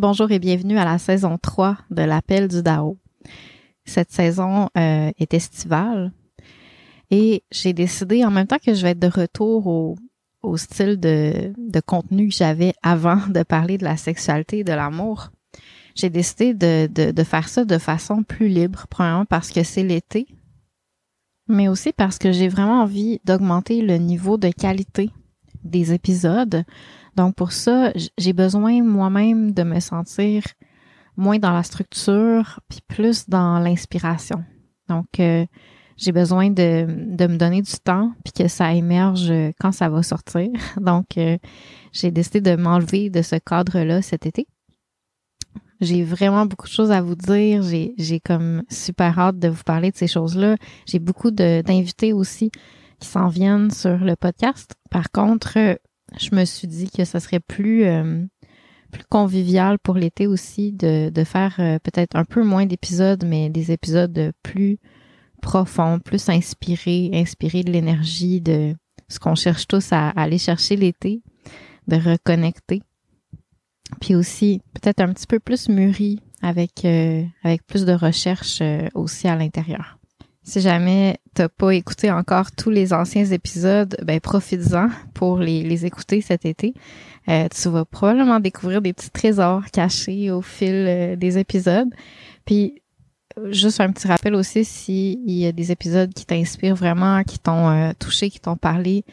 Bonjour et bienvenue à la saison 3 de l'appel du Dao. Cette saison euh, est estivale et j'ai décidé en même temps que je vais être de retour au, style de, contenu que j'avais avant de parler de la sexualité et de l'amour. J'ai décidé de, de, de faire ça de façon plus libre, premièrement parce que c'est l'été, mais aussi parce que j'ai vraiment envie d'augmenter le niveau de qualité des épisodes donc pour ça, j'ai besoin moi-même de me sentir moins dans la structure, puis plus dans l'inspiration. Donc euh, j'ai besoin de, de, me donner du temps, puis que ça émerge quand ça va sortir. Donc euh, j'ai décidé de m'enlever de ce cadre-là cet été. J'ai vraiment beaucoup de choses à vous dire. J'ai, j'ai comme super hâte de vous parler de ces choses-là. J'ai beaucoup d'invités aussi qui s'en viennent sur le podcast. Par contre, je me suis dit que ça serait plus euh, plus convivial pour l'été aussi de, de faire euh, peut-être un peu moins d'épisodes, mais des épisodes plus profonds, plus inspirés, inspirés de l'énergie, de ce qu'on cherche tous à, aller chercher l'été, de reconnecter. Puis aussi peut-être un petit peu plus mûri avec euh, avec plus de recherche aussi à l'intérieur. Si jamais t'as pas écouté encore tous les anciens épisodes, ben profites-en pour les, les, écouter cet été. Euh, tu vas probablement découvrir des petits trésors cachés au fil euh, des épisodes. Puis juste un petit rappel aussi s'il y a des épisodes qui t'inspirent vraiment, qui t'ont euh, touché, qui t'ont parlé,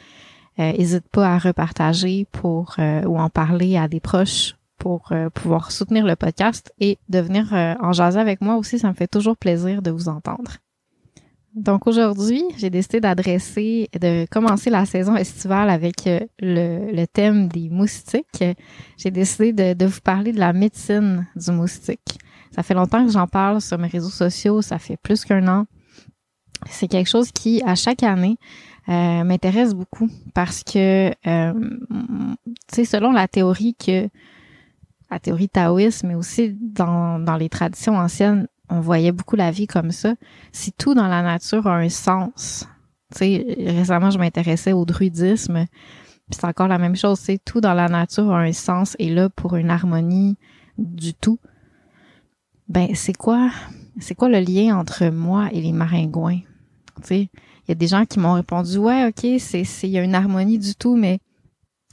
n'hésite pas à repartager pour ou en parler à des proches pour pouvoir soutenir le podcast et de venir en jaser avec moi aussi. Ça me fait toujours plaisir de vous entendre. Donc aujourd'hui, j'ai décidé d'adresser, de commencer la saison estivale avec euh, le, le thème des moustiques. J'ai décidé de, de, vous parler de la médecine du moustique. Ça fait longtemps que j'en parle sur mes réseaux sociaux, ça fait plus qu'un an. C'est quelque chose qui, à chaque année, euh, m'intéresse beaucoup parce que, euh, tu sais, selon la théorie que, la théorie taoïste, mais aussi dans, dans les traditions anciennes, on voyait beaucoup la vie comme ça. Si tout dans la nature a un sens, tu sais, récemment je m'intéressais au druidisme, c'est encore la même chose, c'est tout dans la nature a un sens et là pour une harmonie du tout. Ben c'est quoi c'est quoi le lien entre moi et les maringouins? Tu sais, il y a des gens qui m'ont répondu ouais, OK, c'est il y a une harmonie du tout mais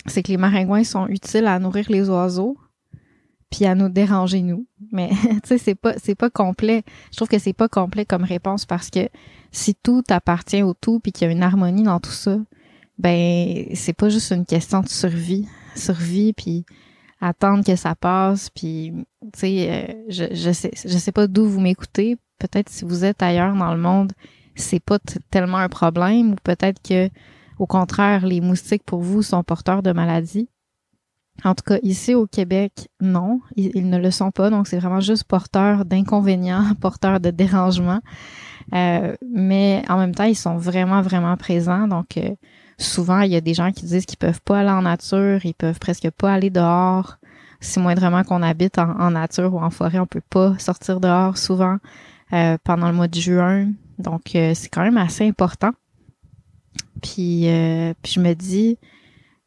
c'est que les maringouins sont utiles à nourrir les oiseaux puis à nous déranger nous. Mais tu sais c'est pas c'est pas complet. Je trouve que c'est pas complet comme réponse parce que si tout appartient au tout puis qu'il y a une harmonie dans tout ça, ben c'est pas juste une question de survie, survie puis attendre que ça passe puis tu sais euh, je je sais je sais pas d'où vous m'écoutez, peut-être si vous êtes ailleurs dans le monde, c'est pas tellement un problème ou peut-être que au contraire les moustiques pour vous sont porteurs de maladies. En tout cas, ici au Québec, non, ils, ne le sont pas. Donc, c'est vraiment juste porteur d'inconvénients, porteur de dérangements. Euh, mais en même temps, ils sont vraiment, vraiment présents. Donc, euh, souvent, il y a des gens qui disent qu'ils peuvent pas aller en nature, ils peuvent presque pas aller dehors. Si moindrement qu'on habite en, nature ou en forêt, on peut pas sortir dehors souvent euh, pendant le mois de juin. Donc, c'est quand même assez important. Puis, puis je me dis,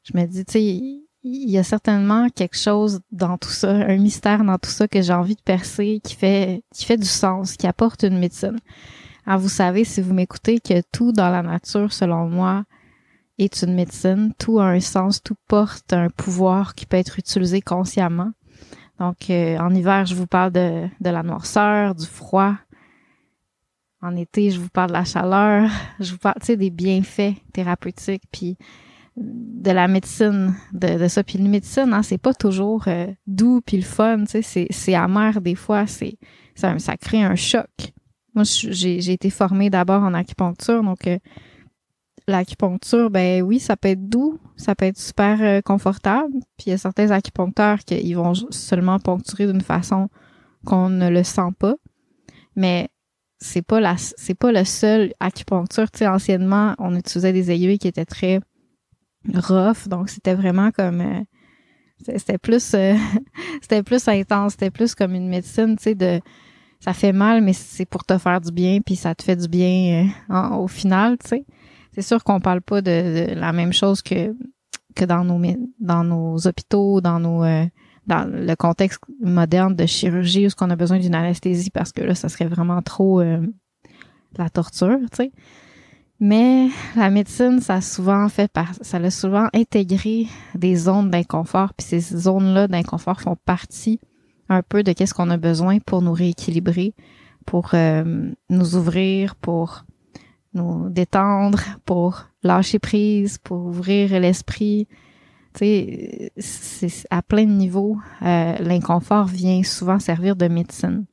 je me dis, tu sais, il y a certainement quelque chose dans tout ça, un mystère dans tout ça que j'ai envie de percer, qui fait, qui fait du sens, qui apporte une médecine. Alors, vous savez, si vous m'écoutez, que tout dans la nature, selon moi, est une médecine. Tout a un sens, tout porte un pouvoir qui peut être utilisé consciemment. Donc, euh, en hiver, je vous parle de, de la noirceur, du froid. En été, je vous parle de la chaleur. Je vous parle, tu sais, des bienfaits thérapeutiques, puis de la médecine, de, de ça. Puis une médecine, hein, c'est pas toujours euh, doux puis le fun, tu sais, c'est amer des fois, c'est ça, ça crée un choc. Moi, j'ai été formée d'abord en acupuncture, donc euh, l'acupuncture, ben oui, ça peut être doux, ça peut être super euh, confortable. Puis il y a certains acupuncteurs qui vont seulement poncturer d'une façon qu'on ne le sent pas. Mais c'est pas la c'est pas le seul acupuncture. Tu sais, anciennement, on utilisait des aiguilles qui étaient très rough, donc c'était vraiment comme euh, c'était plus c'était plus intense, c'était plus comme une médecine, tu sais, de ça fait mal, mais c'est pour te faire du bien, puis ça te fait du bien euh, au final, tu sais. C'est sûr qu'on parle pas de, la même chose que que dans nos dans nos hôpitaux, dans nos euh, dans le contexte moderne de chirurgie où qu'on a besoin d'une anesthésie parce que là, ça serait vraiment trop euh, la torture, tu sais. Mais la médecine, ça a souvent fait par, ça a souvent intégré des zones d'inconfort, puis ces zones-là d'inconfort font partie un peu de qu'est-ce qu'on a besoin pour nous rééquilibrer, pour euh, nous ouvrir, pour nous détendre, pour lâcher prise, pour ouvrir l'esprit. Tu sais, c'est à plein de niveaux. Euh, l'inconfort vient souvent servir de médecine.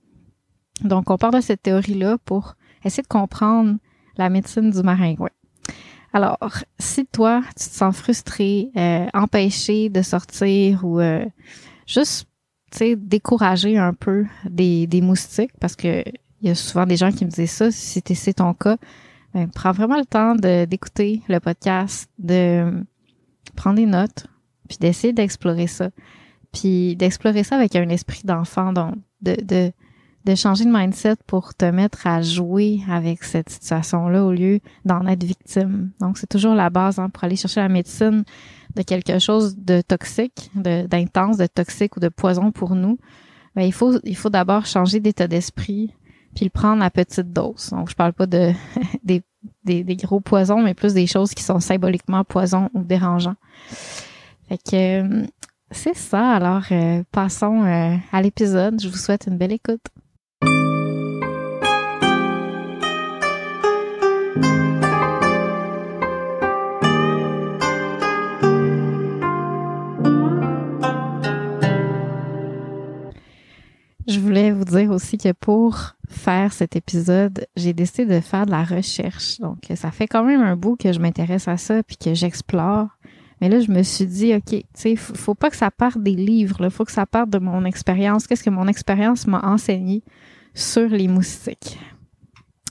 Donc, on part de cette théorie-là pour essayer de comprendre la médecine du maringouin. Alors, si toi, tu te sens frustré, euh, empêché de sortir ou euh, juste décourager un peu des, des moustiques parce que il y a souvent des gens qui me disent ça. Si c'est ton cas, ben, prends vraiment le temps d'écouter le podcast, de prendre des notes, puis d'essayer d'explorer ça. Puis d'explorer ça avec un esprit d'enfant, donc de, de, de changer de mindset pour te mettre à jouer avec cette situation-là au lieu d'en être victime. Donc, c'est toujours la base hein, pour aller chercher la médecine de quelque chose de toxique, d'intense, de, toxique ou de poison pour nous, ben, il faut, il faut d'abord changer d'état d'esprit puis le prendre à petite dose. Donc, je parle pas de des, des, gros poisons, mais plus des choses qui sont symboliquement poisons ou dérangeants. Fait que euh, c'est ça. Alors, euh, passons euh, à l'épisode. Je vous souhaite une belle écoute. Dire aussi que pour faire cet épisode, j'ai décidé de faire de la recherche. Donc, ça fait quand même un bout que je m'intéresse à ça puis que j'explore. Mais là, je me suis dit, OK, tu sais, faut, pas que ça parte des livres, il faut que ça parte de mon expérience. Qu'est-ce que mon expérience m'a enseigné sur les moustiques?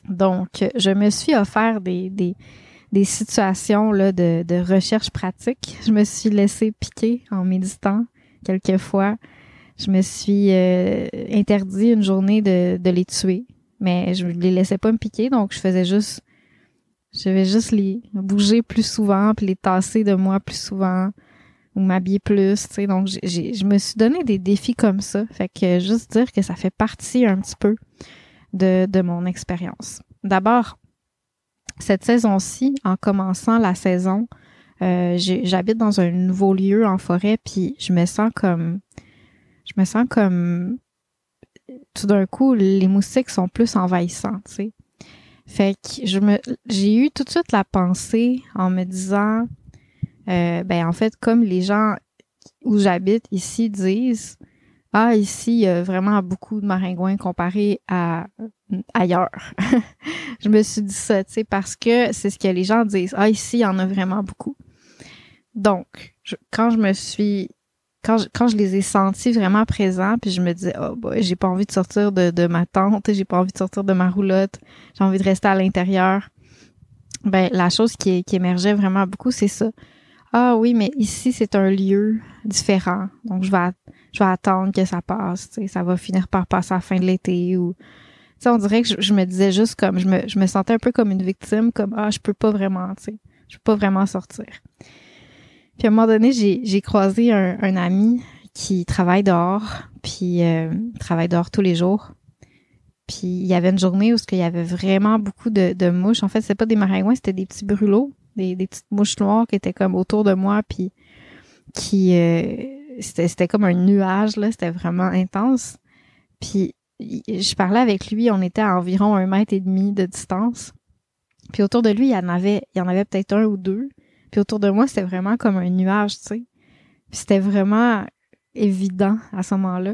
Donc, je me suis offert des, des, des situations là, de, de recherche pratique. Je me suis laissé piquer en méditant quelquefois je me suis euh, interdit une journée de, de les tuer, mais je les laissais pas me piquer, donc je faisais juste, je vais juste les bouger plus souvent, puis les tasser de moi plus souvent, ou m'habiller plus, tu sais. Donc je me suis donné des défis comme ça, fait que juste dire que ça fait partie un petit peu de, de mon expérience. D'abord, cette saison-ci, en commençant la saison, euh, j'habite dans un nouveau lieu en forêt, puis je me sens comme je me sens comme tout d'un coup, les moustiques sont plus envahissants, tu sais. Fait que je me j'ai eu tout de suite la pensée en me disant euh, ben en fait comme les gens où j'habite ici disent ah ici il y a vraiment beaucoup de maringouins comparé à ailleurs. je me suis dit ça, tu sais parce que c'est ce que les gens disent. Ah ici il y en a vraiment beaucoup. Donc, quand je me suis quand je, quand je les ai sentis vraiment présents, puis je me disais, oh boy, j'ai pas envie de sortir de, de ma tente, j'ai pas envie de sortir de ma roulotte, j'ai envie de rester à l'intérieur. Ben, la chose qui, émergeait vraiment beaucoup, c'est ça. Ah oui, mais ici, c'est un lieu différent. Donc, je vais, je vais attendre que ça passe. Ça va finir par passer à la fin de l'été ou... Tu sais, on dirait que je, me disais juste comme... Je me, je me sentais un peu comme une victime, comme, ah, je peux pas vraiment, tu sais. Je peux pas vraiment sortir. Puis à un moment donné, j'ai croisé un, un, ami qui travaille dehors, puis euh, travaille dehors tous les jours. Puis il y avait une journée où il y avait vraiment beaucoup de, de mouches. En fait, c'est pas des maringouins, c'était des petits brûlots, des, des, petites mouches noires qui étaient comme autour de moi, puis qui euh, c'était comme un nuage là, c'était vraiment intense. Puis je parlais avec lui, on était à environ un mètre et demi de distance. Puis autour de lui, il y en avait, il y en avait peut-être un ou deux. Puis autour de moi, c'était vraiment comme un nuage, tu sais. Puis c'était vraiment évident à ce moment-là.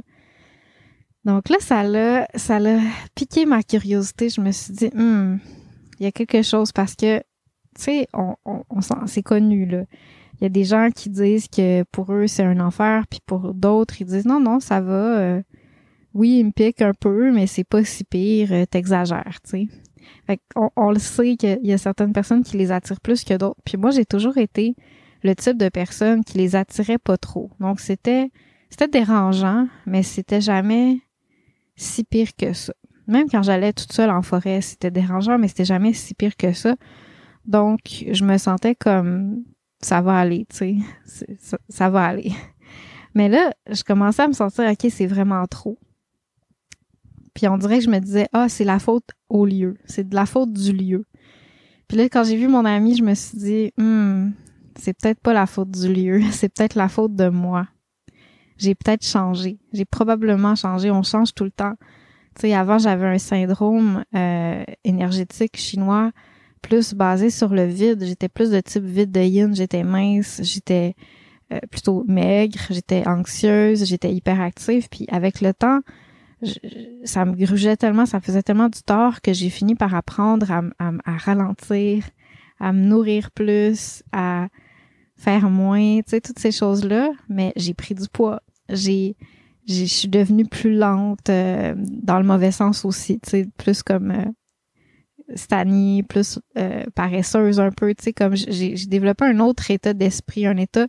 Donc là, ça l'a, ça l'a piqué ma curiosité. Je me suis dit, hum, il y a quelque chose parce que, tu sais, on, on, c'est connu, là. Il y a des gens qui disent que pour eux, c'est un enfer, puis pour d'autres, ils disent, non, non, ça va. Euh, oui, il me pique un peu, mais c'est pas si pire, euh, t'exagères, tu sais on, le sait qu'il y a certaines personnes qui les attirent plus que d'autres. Puis moi, j'ai toujours été le type de personne qui les attirait pas trop. Donc c'était c'était dérangeant, mais c'était jamais si pire que ça. Même quand j'allais toute seule en forêt, c'était dérangeant, mais c'était jamais si pire que ça. Donc je me sentais comme ça va aller, tu sais, ça, ça va aller. Mais là, je commençais à me sentir ok, c'est vraiment trop. Puis on dirait que je me disais, ah, c'est la faute au lieu. C'est de la faute du lieu. Puis là, quand j'ai vu mon ami, je me suis dit, hmm, c'est peut-être pas la faute du lieu, c'est peut-être la faute de moi. J'ai peut-être changé. J'ai probablement changé. On change tout le temps. Tu sais, avant, j'avais un syndrome euh, énergétique chinois plus basé sur le vide. J'étais plus de type vide de yin. J'étais mince. J'étais euh, plutôt maigre. J'étais anxieuse. J'étais hyperactive. Puis avec le temps, ça me grugeait tellement, ça faisait tellement du tort que j'ai fini par apprendre à, à, ralentir, à me nourrir plus, à faire moins, tu sais, toutes ces choses-là. Mais j'ai pris du poids. J'ai, je suis devenue plus lente euh, dans le mauvais sens aussi, tu sais, plus comme euh, plus euh, paresseuse un peu, tu sais, comme j'ai développé un autre état d'esprit, un état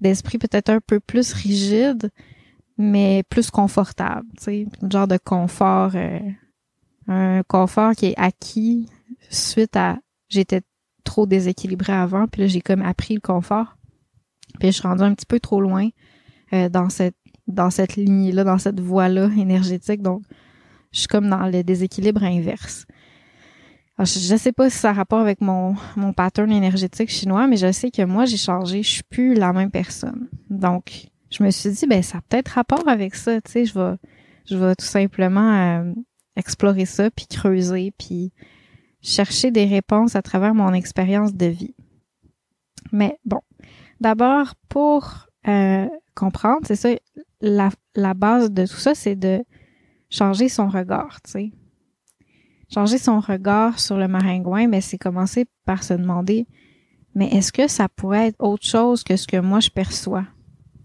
d'esprit peut-être un peu plus rigide, mais plus confortable, tu sais, un genre de confort, euh, un confort qui est acquis suite à j'étais trop déséquilibrée avant, puis là j'ai comme appris le confort, puis je suis rendue un petit peu trop loin euh, dans cette dans cette lignée là, dans cette voie là énergétique, donc je suis comme dans le déséquilibre inverse. je, je sais pas si ça a rapport avec mon mon pattern énergétique chinois, mais je sais que moi j'ai changé, je suis plus la même personne. Donc je me suis dit, ben ça a peut-être rapport avec ça, tu sais, je vais, je vais tout simplement euh, explorer ça, puis creuser, puis chercher des réponses à travers mon expérience de vie. Mais bon, d'abord, pour euh, comprendre, c'est ça, la, la base de tout ça, c'est de changer son regard, tu sais. Changer son regard sur le maringouin, mais ben, c'est commencer par se demander, mais est-ce que ça pourrait être autre chose que ce que moi je perçois?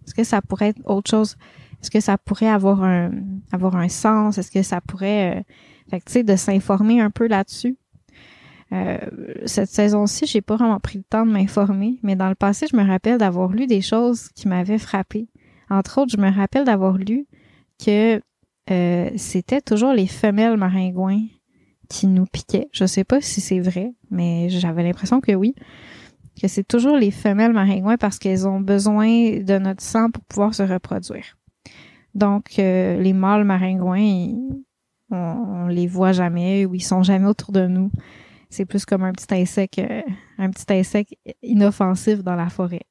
Est-ce que ça pourrait être autre chose? Est-ce que ça pourrait avoir un avoir un sens? Est-ce que ça pourrait euh, fait tu sais, de s'informer un peu là-dessus? Euh, cette saison-ci, j'ai pas vraiment pris le temps de m'informer, mais dans le passé, je me rappelle d'avoir lu des choses qui m'avaient frappé. Entre autres, je me rappelle d'avoir lu que euh, c'était toujours les femelles maringouins qui nous piquaient. Je sais pas si c'est vrai, mais j'avais l'impression que oui que c'est toujours les femelles maringouins parce qu'elles ont besoin de notre sang pour pouvoir se reproduire. Donc, euh, les mâles maringouins, on, on, les voit jamais ou ils sont jamais autour de nous. C'est plus comme un petit insecte, euh, un petit insecte inoffensif dans la forêt.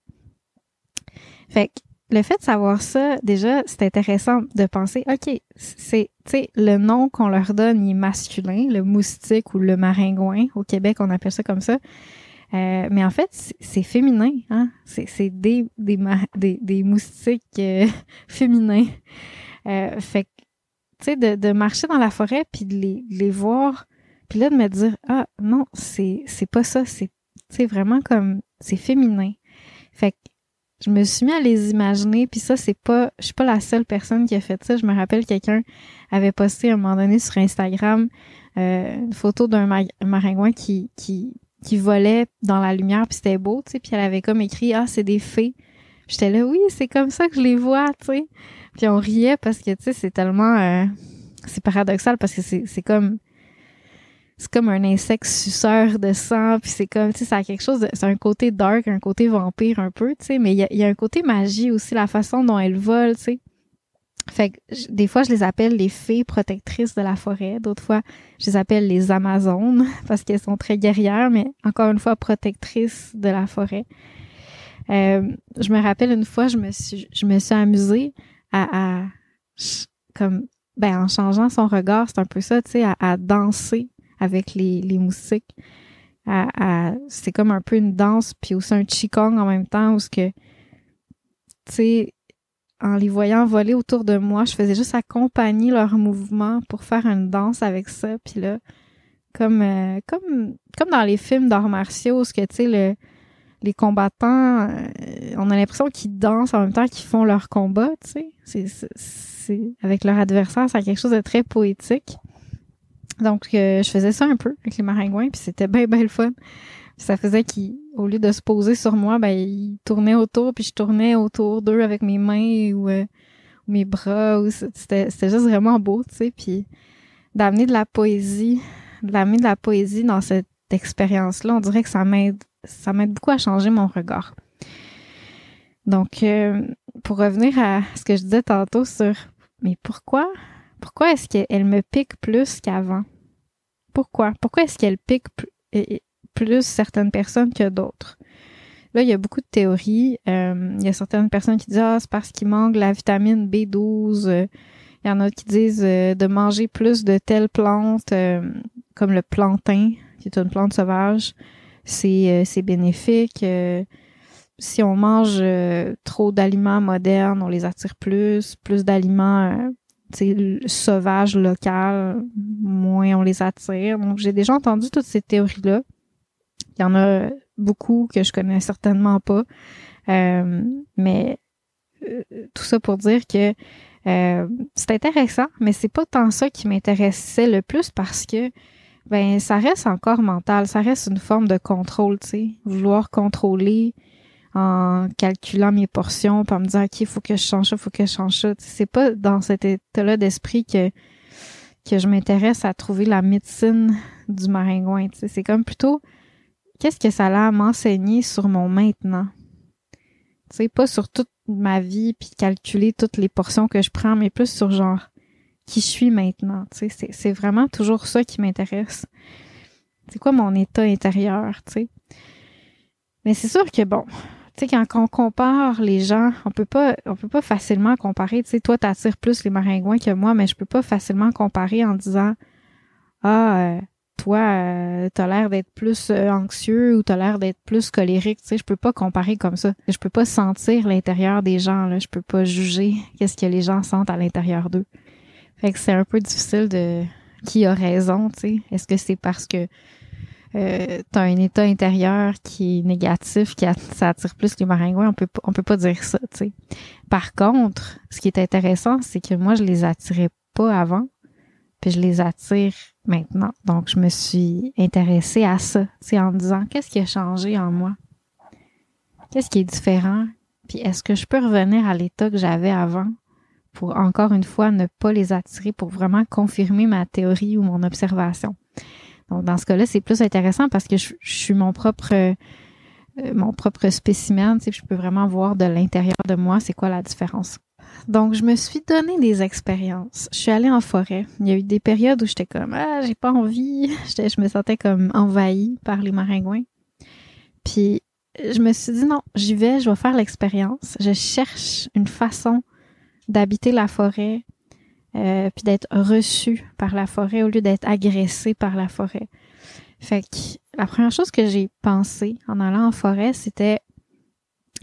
Fait que le fait de savoir ça, déjà, c'est intéressant de penser, OK, c'est, tu sais, le nom qu'on leur donne, il est masculin, le moustique ou le maringouin. Au Québec, on appelle ça comme ça. Euh, mais en fait, c'est féminin, hein? C'est des, des, des, des, moustiques euh, féminins. Euh, fait que, tu sais, de, de, marcher dans la forêt puis de les, les voir, puis là de me dire ah non, c'est pas ça, c'est vraiment comme c'est féminin. Fait que je me suis mis à les imaginer, puis ça, c'est pas, je suis pas la seule personne qui a fait ça. Je me rappelle quelqu'un avait posté à un moment donné sur Instagram une photo d'un maringouin qui, qui volait dans la lumière, puis c'était beau, tu sais, puis elle avait comme écrit « Ah, c'est des fées ». J'étais là « Oui, c'est comme ça que je les vois, tu sais ». Puis on riait parce que, tu sais, c'est tellement... Euh, c'est paradoxal parce que c'est comme c'est comme un insecte suceur de sang, puis c'est comme, tu sais, ça a quelque chose c'est un côté dark, un côté vampire un peu, tu sais, mais il y a, un côté magie aussi, la façon dont elles volent, tu sais. Fait que des fois, je les appelle les fées protectrices de la forêt. D'autres fois, je les appelle les Amazones parce qu'elles sont très guerrières, mais encore une fois, protectrices de la forêt. Euh, je me rappelle une fois, je me suis, je me suis amusée à, à comme, ben, en changeant son regard, c'est un peu ça, tu sais, à, à danser avec les, les moustiques. c'est comme un peu une danse, puis aussi un qigong en même temps, où ce que, tu sais, en les voyant voler autour de moi, je faisais juste accompagner leurs mouvements pour faire une danse avec ça. Puis là, comme, euh, dans les films d'arts martiaux, ce que, tu sais, le, les combattants, euh, on a l'impression qu'ils dansent en même temps qu'ils font leur combat, tu sais. Avec leur adversaire, c'est quelque chose de très poétique. Donc, euh, je faisais ça un peu avec les maringouins, puis c'était bien, bien le fun. Ça faisait qu'au lieu de se poser sur moi, ben, ils tournaient autour, puis je tournais autour d'eux avec mes mains ou, euh, mes bras. Ou c'était, c'était juste vraiment beau, tu sais. Puis d'amener de la poésie, d'amener de la poésie dans cette expérience-là, on dirait que ça m'aide, ça m'aide beaucoup à changer mon regard. Donc, euh, pour revenir à ce que je disais tantôt sur, mais pourquoi pourquoi est-ce qu'elle me pique plus qu'avant? Pourquoi? Pourquoi est-ce qu'elle pique plus certaines personnes que d'autres? Là, il y a beaucoup de théories. Euh, il y a certaines personnes qui disent Ah, c'est parce qu'il manque la vitamine B12. il y en a qui disent euh, de manger plus de telles plantes, euh, comme le plantain, qui est une plante sauvage. C'est, c'est bénéfique. si on mange trop d'aliments modernes, on les attire plus. Plus d'aliments sauvage local, moins on les attire. Donc, j'ai déjà entendu toutes ces théories-là. Il y en a beaucoup que je connais certainement pas. Euh, mais euh, tout ça pour dire que euh, c'est intéressant, mais c'est pas tant ça qui m'intéressait le plus parce que ben ça reste encore mental, ça reste une forme de contrôle, tu sais, vouloir contrôler en calculant mes portions, pour me dire OK, faut que je change ça, faut que je change ça. C'est pas dans cet état-là d'esprit que que je m'intéresse à trouver la médecine du maringouin. C'est comme plutôt qu'est-ce que ça a m'enseigner sur mon maintenant? sais, pas sur toute ma vie puis calculer toutes les portions que je prends, mais plus sur genre qui je suis maintenant. C'est vraiment toujours ça qui m'intéresse. C'est quoi mon état intérieur, tu sais? Mais c'est sûr que bon, tu sais, quand on compare les gens, on peut pas, on peut pas facilement comparer. Tu sais, toi, t'attires plus les maringouins que moi, mais je peux pas facilement comparer en disant, ah, euh, toi, euh, t'as l'air d'être plus euh, anxieux ou t'as l'air d'être plus colérique. Tu sais, je peux pas comparer comme ça. Je peux pas sentir l'intérieur des gens. Là, je peux pas juger qu'est-ce que les gens sentent à l'intérieur d'eux. Fait que c'est un peu difficile de qui a raison. Tu sais, est-ce que c'est parce que euh, t'as un état intérieur qui est négatif, qui ça attire plus les maringouins, on peut on peut pas dire ça, tu sais. Par contre, ce qui est intéressant, c'est que moi je les attirais pas avant, puis je les attire maintenant. Donc je me suis intéressée à ça, tu en me disant qu'est-ce qui a changé en moi? Qu'est-ce qui est différent? Puis est-ce que je peux revenir à l'état que j'avais avant pour encore une fois ne pas les attirer pour vraiment confirmer ma théorie ou mon observation? Donc, dans ce cas-là, c'est plus intéressant parce que je, suis mon propre euh, mon propre spécimen, tu sais, je peux vraiment voir de l'intérieur de moi c'est quoi la différence? Donc, je me suis donné des expériences. Je suis allée en forêt. Il y a eu des périodes où j'étais comme ah, j'ai pas envie. je me sentais comme envahie par les maringouins. Puis je me suis dit non, j'y vais, je vais faire l'expérience. Je cherche une façon d'habiter la forêt euh, puis d'être reçu par la forêt au lieu d'être agressé par la forêt. Fait que la première chose que j'ai pensé en allant en forêt, c'était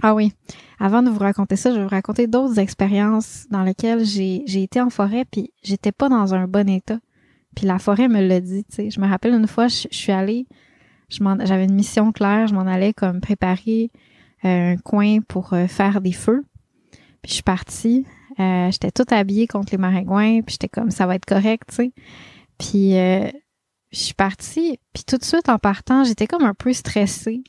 ah oui, avant de vous raconter ça, je vais vous raconter d'autres expériences dans lesquelles j'ai, été en forêt puis j'étais pas dans un bon état. Puis la forêt me l'a dit, tu sais. Je me rappelle une fois, je, suis allée, j'avais une mission claire, je m'en allais comme préparer un coin pour faire des feux. Puis je suis partie. j'étais toute habillée contre les maringouins, puis j'étais comme ça va être correct, tu sais. Puis je suis partie, puis tout de suite en partant, j'étais comme un peu stressée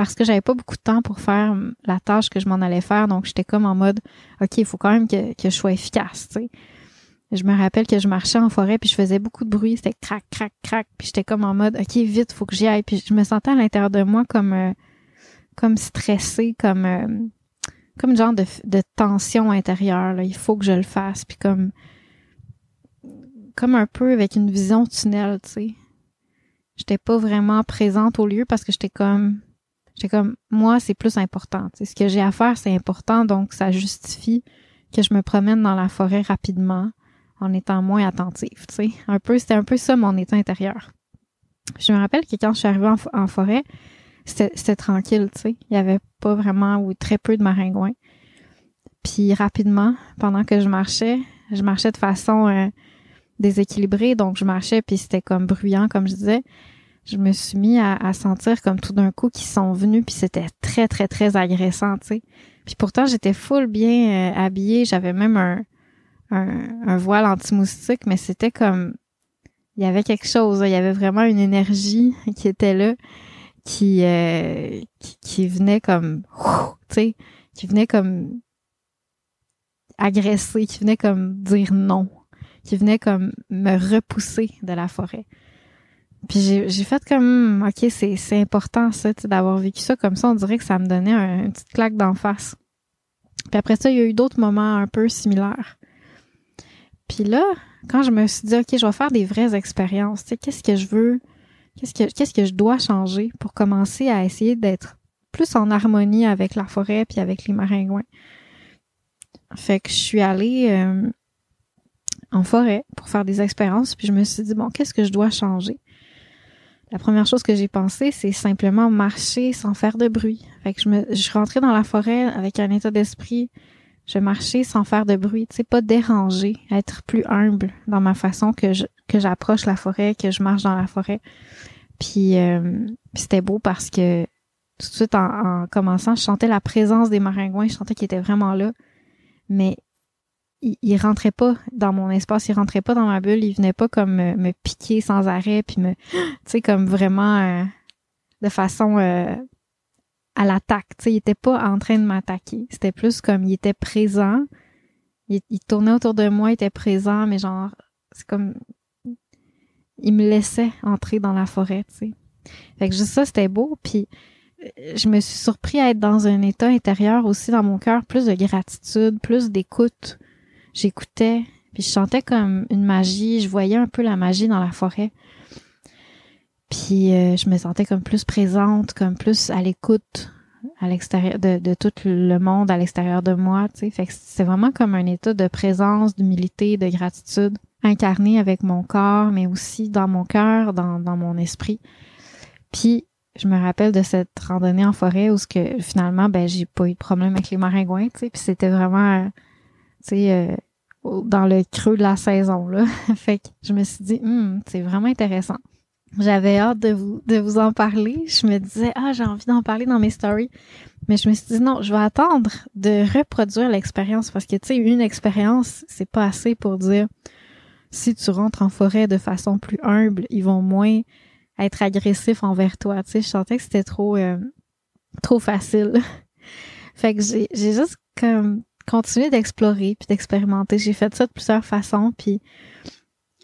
parce que j'avais pas beaucoup de temps pour faire la tâche que je m'en allais faire, donc j'étais comme en mode OK, il faut quand même que, que je sois efficace, tu sais. Je me rappelle que je marchais en forêt puis je faisais beaucoup de bruit, c'était crac crac crac, puis j'étais comme en mode OK, vite, faut que j'y aille, puis je me sentais à l'intérieur de moi comme euh, comme stressée, comme euh, comme genre de, de tension intérieure, là. il faut que je le fasse, puis comme comme un peu avec une vision tunnel, tu sais. J'étais pas vraiment présente au lieu parce que j'étais comme j'étais comme moi c'est plus important ce que j'ai à faire c'est important donc ça justifie que je me promène dans la forêt rapidement en étant moins attentive un peu c'était un peu ça mon état intérieur. Je me rappelle que quand je suis arrivée en, forêt c'était tranquille tu il y avait pas vraiment ou très peu de maringouins. Puis rapidement pendant que je marchais je marchais de façon euh, déséquilibrée donc je marchais puis c'était comme bruyant comme je disais je me suis mis à, sentir comme tout d'un coup qu'ils sont venus puis c'était très très très agressant tu sais. Puis pourtant j'étais full bien euh, habillée. J'avais même un, un, voile anti-moustique mais c'était comme il y avait quelque chose il y avait vraiment une énergie qui était là qui euh, qui, venait comme tu sais qui venait comme agresser qui venait comme dire non qui venait comme me repousser de la forêt puis j'ai fait comme, OK, c'est important ça, d'avoir vécu ça comme ça. On dirait que ça me donnait un, une petite claque d'en face. Puis après ça, il y a eu d'autres moments un peu similaires. Puis là, quand je me suis dit, OK, je vais faire des vraies expériences, qu'est-ce que je veux, qu'est-ce que, que je dois changer pour commencer à essayer d'être plus en harmonie avec la forêt puis avec les maringouins? Fait que je suis allée euh, en forêt pour faire des expériences, puis je me suis dit, bon, qu'est-ce que je dois changer? La première chose que j'ai pensé, c'est simplement marcher sans faire de bruit. Fait que je me, je rentrais dans la forêt avec un état d'esprit. Je marchais sans faire de bruit, tu sais, pas déranger, être plus humble dans ma façon que je, que j'approche la forêt, que je marche dans la forêt. Puis, euh, c'était beau parce que tout de suite en, en, commençant, je sentais la présence des maringouins, je sentais qu'ils étaient vraiment là. Mais il, il, rentrait pas dans mon espace, il rentrait pas dans ma bulle, il venait pas comme me, piquer sans arrêt puis me tu sais comme vraiment euh, de façon euh, à l'attaque, tu sais, il était pas en train de m'attaquer, c'était plus comme il était présent. Il, tournait autour de moi, il était présent mais genre c'est comme il me laissait entrer dans la forêt, tu sais. Fait que juste ça c'était beau puis euh, je me suis surpris à être dans un état intérieur aussi dans mon cœur, plus de gratitude, plus d'écoute j'écoutais, puis je sentais comme une magie, je voyais un peu la magie dans la forêt. Puis euh, je me sentais comme plus présente, comme plus à l'écoute à l'extérieur de, tout le monde à l'extérieur de moi, tu sais. Fait que c'est vraiment comme un état de présence, d'humilité, de gratitude incarné avec mon corps, mais aussi dans mon cœur, dans, mon esprit. Puis je me rappelle de cette randonnée en forêt où que finalement ben j'ai pas eu de problème avec les maringouins, tu sais, puis c'était vraiment tu sais, euh, dans le creux de la saison, là. fait que je me suis dit, hum, c'est vraiment intéressant. J'avais hâte de vous, de vous en parler. Je me disais, ah, j'ai envie d'en parler dans mes stories. Mais je me suis dit, non, je vais attendre de reproduire l'expérience parce que, tu sais, une expérience, c'est pas assez pour dire, si tu rentres en forêt de façon plus humble, ils vont moins être agressifs envers toi. Tu sais, je sentais que c'était trop, euh, trop facile. fait que j'ai, j'ai juste comme continuer d'explorer puis d'expérimenter. J'ai fait ça de plusieurs façons, puis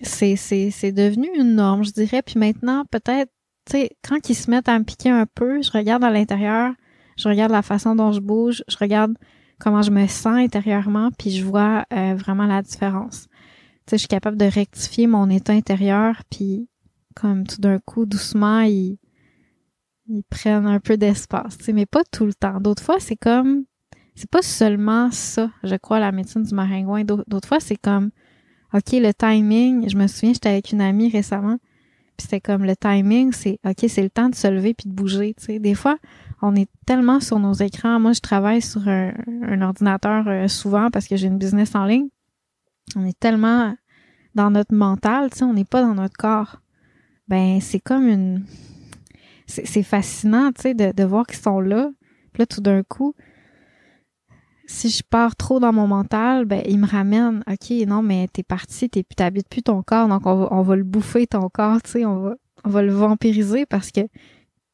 c'est, c'est, c'est devenu une norme, je dirais. Puis maintenant, peut-être, tu sais, quand ils se mettent à me piquer un peu, je regarde à l'intérieur, je regarde la façon dont je bouge, je regarde comment je me sens intérieurement, puis je vois euh, vraiment la différence. Tu sais, je suis capable de rectifier mon état intérieur, puis comme tout d'un coup, doucement, ils, ils prennent un peu d'espace, tu sais, mais pas tout le temps. D'autres fois, c'est comme c'est pas seulement ça, je crois, la médecine du maringouin. D'autres fois, c'est comme, OK, le timing, je me souviens, j'étais avec une amie récemment, puis c'était comme le timing, c'est OK, c'est le temps de se lever puis de bouger, tu sais. Des fois, on est tellement sur nos écrans. Moi, je travaille sur un, ordinateur euh, souvent parce que j'ai une business en ligne. On est tellement dans notre mental, tu sais, on n'est pas dans notre corps. Ben, c'est comme une... C'est fascinant, tu sais, de, de voir qu'ils sont là, Puis là, tout d'un coup, si je pars trop dans mon mental, ben il me ramène, ok, non, mais t'es parti, t'es, t'habites plus ton corps, donc on va, on va le bouffer ton corps, tu sais, on va, on va le vampiriser parce que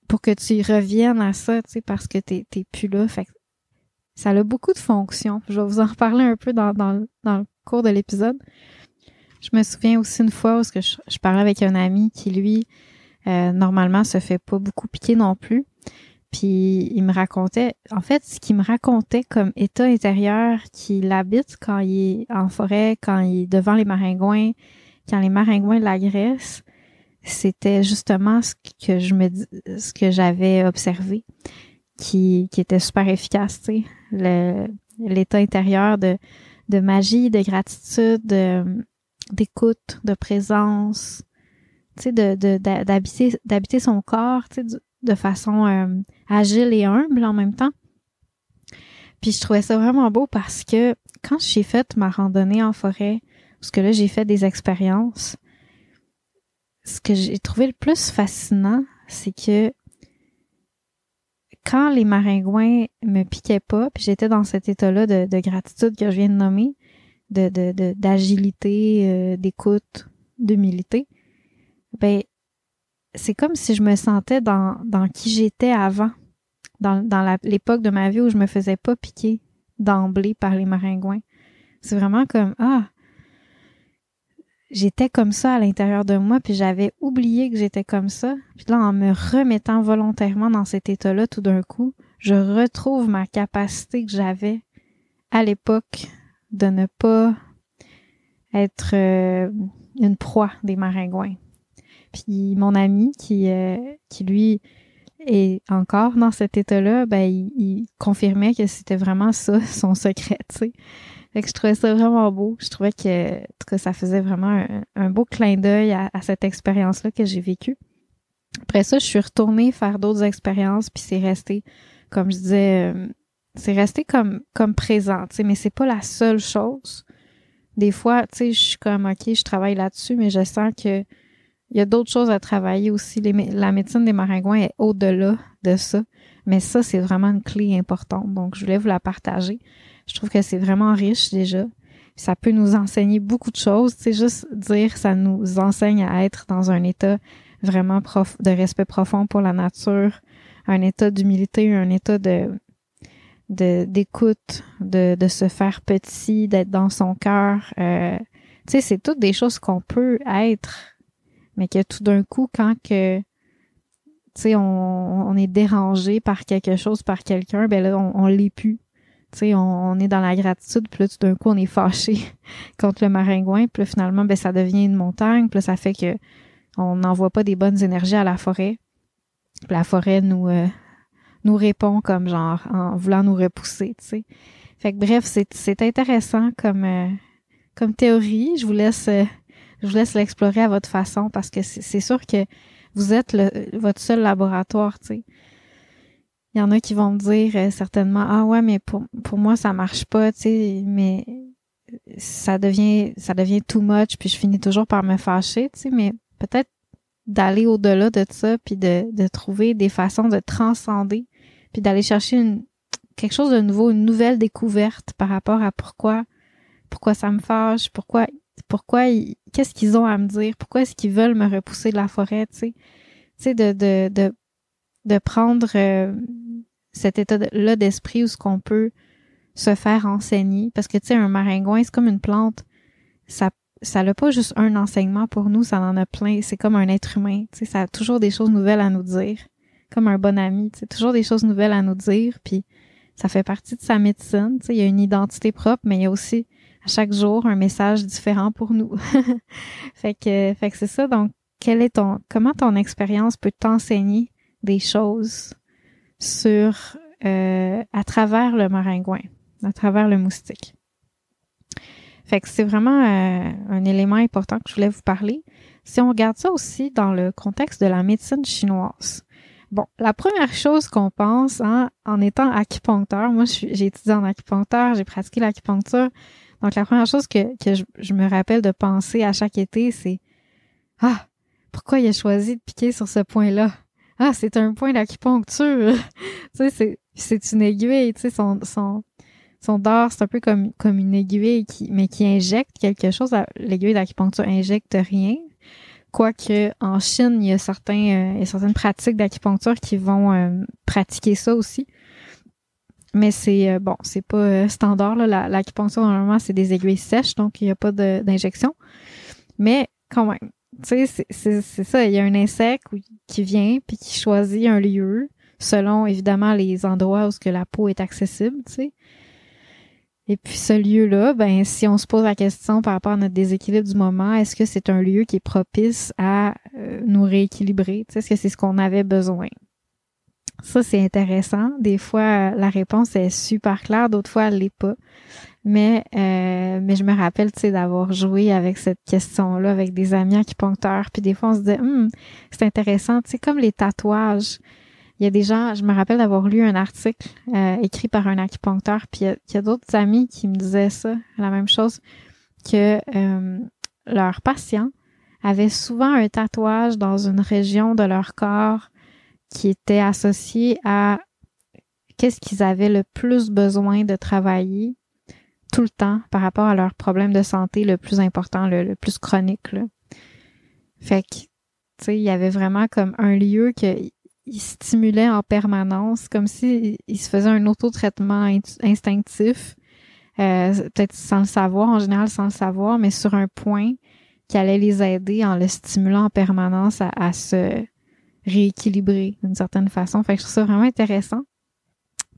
pour que tu reviennes à ça, tu sais, parce que t'es, t'es plus là. Fait que ça a beaucoup de fonctions. Je vais vous en reparler un peu dans, dans, dans le cours de l'épisode. Je me souviens aussi une fois où je, je parlais avec un ami qui, lui, euh, normalement, se fait pas beaucoup piquer non plus. Puis il me racontait, en fait, ce qu'il me racontait comme état intérieur qu'il habite quand il est en forêt, quand il est devant les maringouins, quand les maringouins l'agressent, c'était justement ce que je me ce que j'avais observé qui, qui était super efficace, tu sais, l'état intérieur de, de magie, de gratitude, d'écoute, de présence, tu sais, de, d'habiter, d'habiter son corps, tu sais, de façon euh, agile et humble en même temps. Puis je trouvais ça vraiment beau parce que quand j'ai fait ma randonnée en forêt, parce que là j'ai fait des expériences, ce que j'ai trouvé le plus fascinant, c'est que quand les maringouins me piquaient pas, puis j'étais dans cet état-là de, gratitude que je viens de nommer, de d'agilité, de, euh, d'écoute, d'humilité, ben c'est comme si je me sentais dans, dans qui j'étais avant, dans, l'époque de ma vie où je me faisais pas piquer d'emblée par les maringouins. C'est vraiment comme ah j'étais comme ça à l'intérieur de moi, puis j'avais oublié que j'étais comme ça. Puis là, en me remettant volontairement dans cet état-là, tout d'un coup, je retrouve ma capacité que j'avais à l'époque de ne pas être euh, une proie des maringouins. Puis mon ami qui, euh, qui lui est encore dans cet état-là, ben il, confirmait que c'était vraiment ça son secret, tu sais. Fait que je trouvais ça vraiment beau. Je trouvais que, que ça faisait vraiment un, beau clin d'œil à, cette expérience-là que j'ai vécue. Après ça, je suis retournée faire d'autres expériences, puis c'est resté, comme je disais, euh, c'est resté comme comme présent, tu sais, mais c'est pas la seule chose. Des fois, tu sais, je suis comme ok, je travaille là-dessus, mais je sens que il y a d'autres choses à travailler aussi. la médecine des maringouins est au-delà de ça. Mais ça, c'est vraiment une clé importante. Donc, je voulais vous la partager. Je trouve que c'est vraiment riche déjà. Ça peut nous enseigner beaucoup de choses. C'est juste dire, ça nous enseigne à être dans un état vraiment prof, de respect profond pour la nature, un état d'humilité, un état de d'écoute, de, de, se faire petit, d'être dans son cœur. Euh, tu sais, c'est toutes des choses qu'on peut être mais que tout d'un coup, quand que tu sais, on, on, est dérangé par quelque chose, par quelqu'un, ben là, on, on l'est plus. Tu sais, on, est dans la gratitude, puis là, tout d'un coup, on est fâché contre le maringouin, puis là, finalement, ben ça devient une montagne, puis là, ça fait que on n'envoie pas des bonnes énergies à la forêt. Puis la forêt nous euh, nous répond comme genre en voulant nous repousser, tu sais. Fait que bref, c'est intéressant comme euh, comme théorie. Je vous laisse euh, je vous laisse l'explorer à votre façon parce que c'est sûr que vous êtes le, votre seul laboratoire, tu sais. Il y en a qui vont me dire euh, certainement ah ouais mais pour pour moi ça marche pas, tu sais, mais ça devient ça devient too much puis je finis toujours par me fâcher, tu sais, mais peut-être d'aller au-delà de ça puis de, de trouver des façons de transcender puis d'aller chercher une quelque chose de nouveau, une nouvelle découverte par rapport à pourquoi pourquoi ça me fâche, pourquoi pourquoi qu'est-ce qu'ils ont à me dire, pourquoi est-ce qu'ils veulent me repousser de la forêt, tu sais, de, de, de de prendre euh, cet état-là d'esprit où ce qu'on peut se faire enseigner. Parce que tu sais un maringouin c'est comme une plante. Ça ça n'a pas juste un enseignement pour nous ça en a plein. C'est comme un être humain tu sais. Ça a toujours des choses nouvelles à nous dire. Comme un bon ami tu sais. Toujours des choses nouvelles à nous dire puis ça fait partie de sa médecine tu sais. Il y a une identité propre mais il y a aussi à chaque jour un message différent pour nous. fait que, fait que c'est ça. Donc, quel est ton, comment ton expérience peut t'enseigner des choses sur, euh, à travers le maringouin, à travers le moustique? Fait que c'est vraiment euh, un élément important que je voulais vous parler. Si on regarde ça aussi dans le contexte de la médecine chinoise, Bon, la première chose qu'on pense hein, en étant acupuncteur, moi j'ai étudié en acupuncteur, j'ai pratiqué l'acupuncture, donc, la première chose que, que je, me rappelle de penser à chaque été, c'est Ah, pourquoi il a choisi de piquer sur ce point-là? Ah, c'est un point d'acupuncture. tu sais, c'est une aiguille, tu sais, son, son, son dard, c'est un peu comme, comme une aiguille qui, mais qui injecte quelque chose. L'aiguille d'acupuncture injecte rien. Quoique, en Chine, il y a certains, euh, il y a certaines pratiques d'acupuncture qui vont euh, pratiquer ça aussi. Mais c'est, euh, bon, c'est pas standard, là. L'acupuncture, normalement, c'est des aiguilles sèches, donc il n'y a pas d'injection. Mais, quand même, tu sais, c'est ça. Il y a un insecte qui vient puis qui choisit un lieu selon, évidemment, les endroits où que la peau est accessible, tu sais. Et puis ce lieu-là, ben si on se pose la question par rapport à notre déséquilibre du moment, est-ce que c'est un lieu qui est propice à euh, nous rééquilibrer? Est-ce que c'est ce qu'on avait besoin? Ça, c'est intéressant. Des fois, la réponse est super claire, d'autres fois, elle l'est pas. Mais, euh, mais je me rappelle, tu sais, d'avoir joué avec cette question-là avec des amis acupuncteurs. Puis des fois, on se dit, hum, c'est intéressant, tu sais, comme les tatouages il y a des gens, je me rappelle d'avoir lu un article euh, écrit par un acupuncteur, puis il y a, d'autres amis qui me disaient ça, la même chose, que euh, leurs patients avaient souvent un tatouage dans une région de leur corps qui était associé à qu'est-ce qu'ils avaient le plus besoin de travailler tout le temps par rapport à leur problème de santé le plus important, le, plus chronique. Là. Fait que, tu sais, il y avait vraiment comme un lieu que il stimulait en permanence, comme si il se faisait un autotraitement instinctif, euh, peut-être sans le savoir, en général sans le savoir, mais sur un point qui allait les aider en le stimulant en permanence à, se rééquilibrer d'une certaine façon. Fait que je trouve ça vraiment intéressant.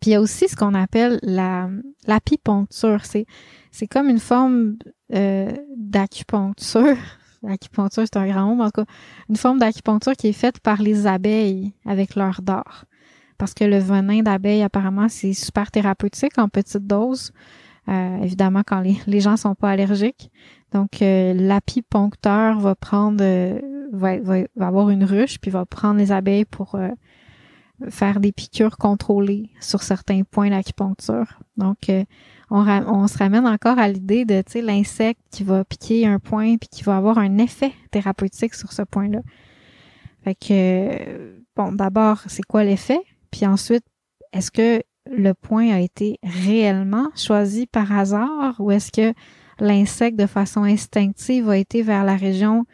Puis il y a aussi ce qu'on appelle la l'apipuncture. C'est c'est comme une forme euh, d'acupuncture L'acupuncture, c'est un grand mot, mais en tout cas, une forme d'acupuncture qui est faite par les abeilles avec leur dard. Parce que le venin d'abeille, apparemment, c'est super thérapeutique en petite dose. Euh, évidemment, quand les, les gens sont pas allergiques. Donc, euh, va prendre, euh, va, va, avoir une ruche, puis va prendre les abeilles pour euh, faire des piqûres contrôlées sur certains points d'acupuncture. Donc, on, se ramène encore à l'idée de l'insecte qui va piquer un point puis qui va avoir un effet thérapeutique sur ce point-là. Fait que bon, d'abord, c'est quoi l'effet? Puis ensuite, est-ce que le point a été réellement choisi par hasard ou est-ce que l'insecte de façon instinctive a été vers la région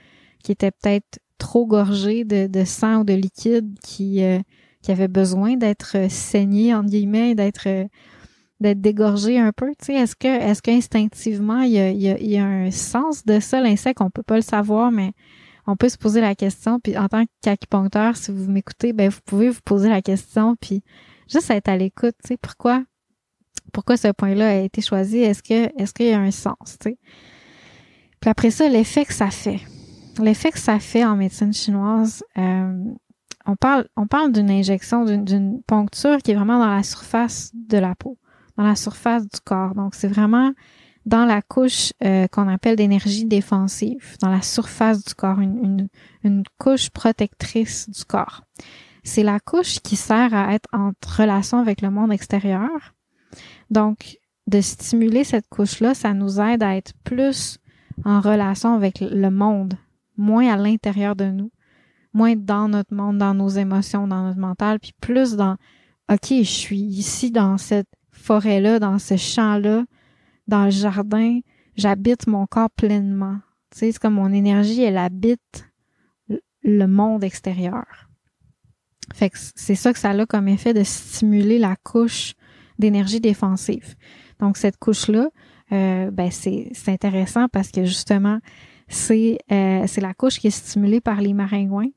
qui était peut-être trop gorgée de, sang ou de liquide qui, euh, qui avait besoin d'être saigné, en guillemets, d'être d'être dégorgé un peu, tu sais, est-ce que est-ce qu'instinctivement il y a, il, y a, un sens de ça l'insecte, on peut pas le savoir mais on peut se poser la question. Puis en tant qu'acupuncteur, si vous m'écoutez, ben vous pouvez vous poser la question puis juste être à l'écoute, tu sais, pourquoi pourquoi ce point-là a été choisi, est-ce que est-ce qu'il y a un sens, tu sais? Puis après ça, l'effet que ça fait. L'effet que ça fait en médecine chinoise, euh, on parle, on parle d'une injection, d'une poncture qui est vraiment dans la surface de la peau dans la surface du corps. Donc, c'est vraiment dans la couche euh, qu'on appelle d'énergie défensive, dans la surface du corps, une, une, couche protectrice du corps. C'est la couche qui sert à être en relation avec le monde extérieur. Donc, de stimuler cette couche-là, ça nous aide à être plus en relation avec le monde, moins à l'intérieur de nous, moins dans notre monde, dans nos émotions, dans notre mental, puis plus dans OK, je suis ici dans cette forêt-là, dans ce champ-là, dans le jardin, j'habite mon corps pleinement. Tu sais, c'est comme mon énergie, elle habite le monde extérieur. Fait que c'est ça que ça a comme effet de stimuler la couche d'énergie défensive. Donc cette couche-là, euh, ben c'est intéressant parce que justement c'est euh, la couche qui est stimulée par les maringouins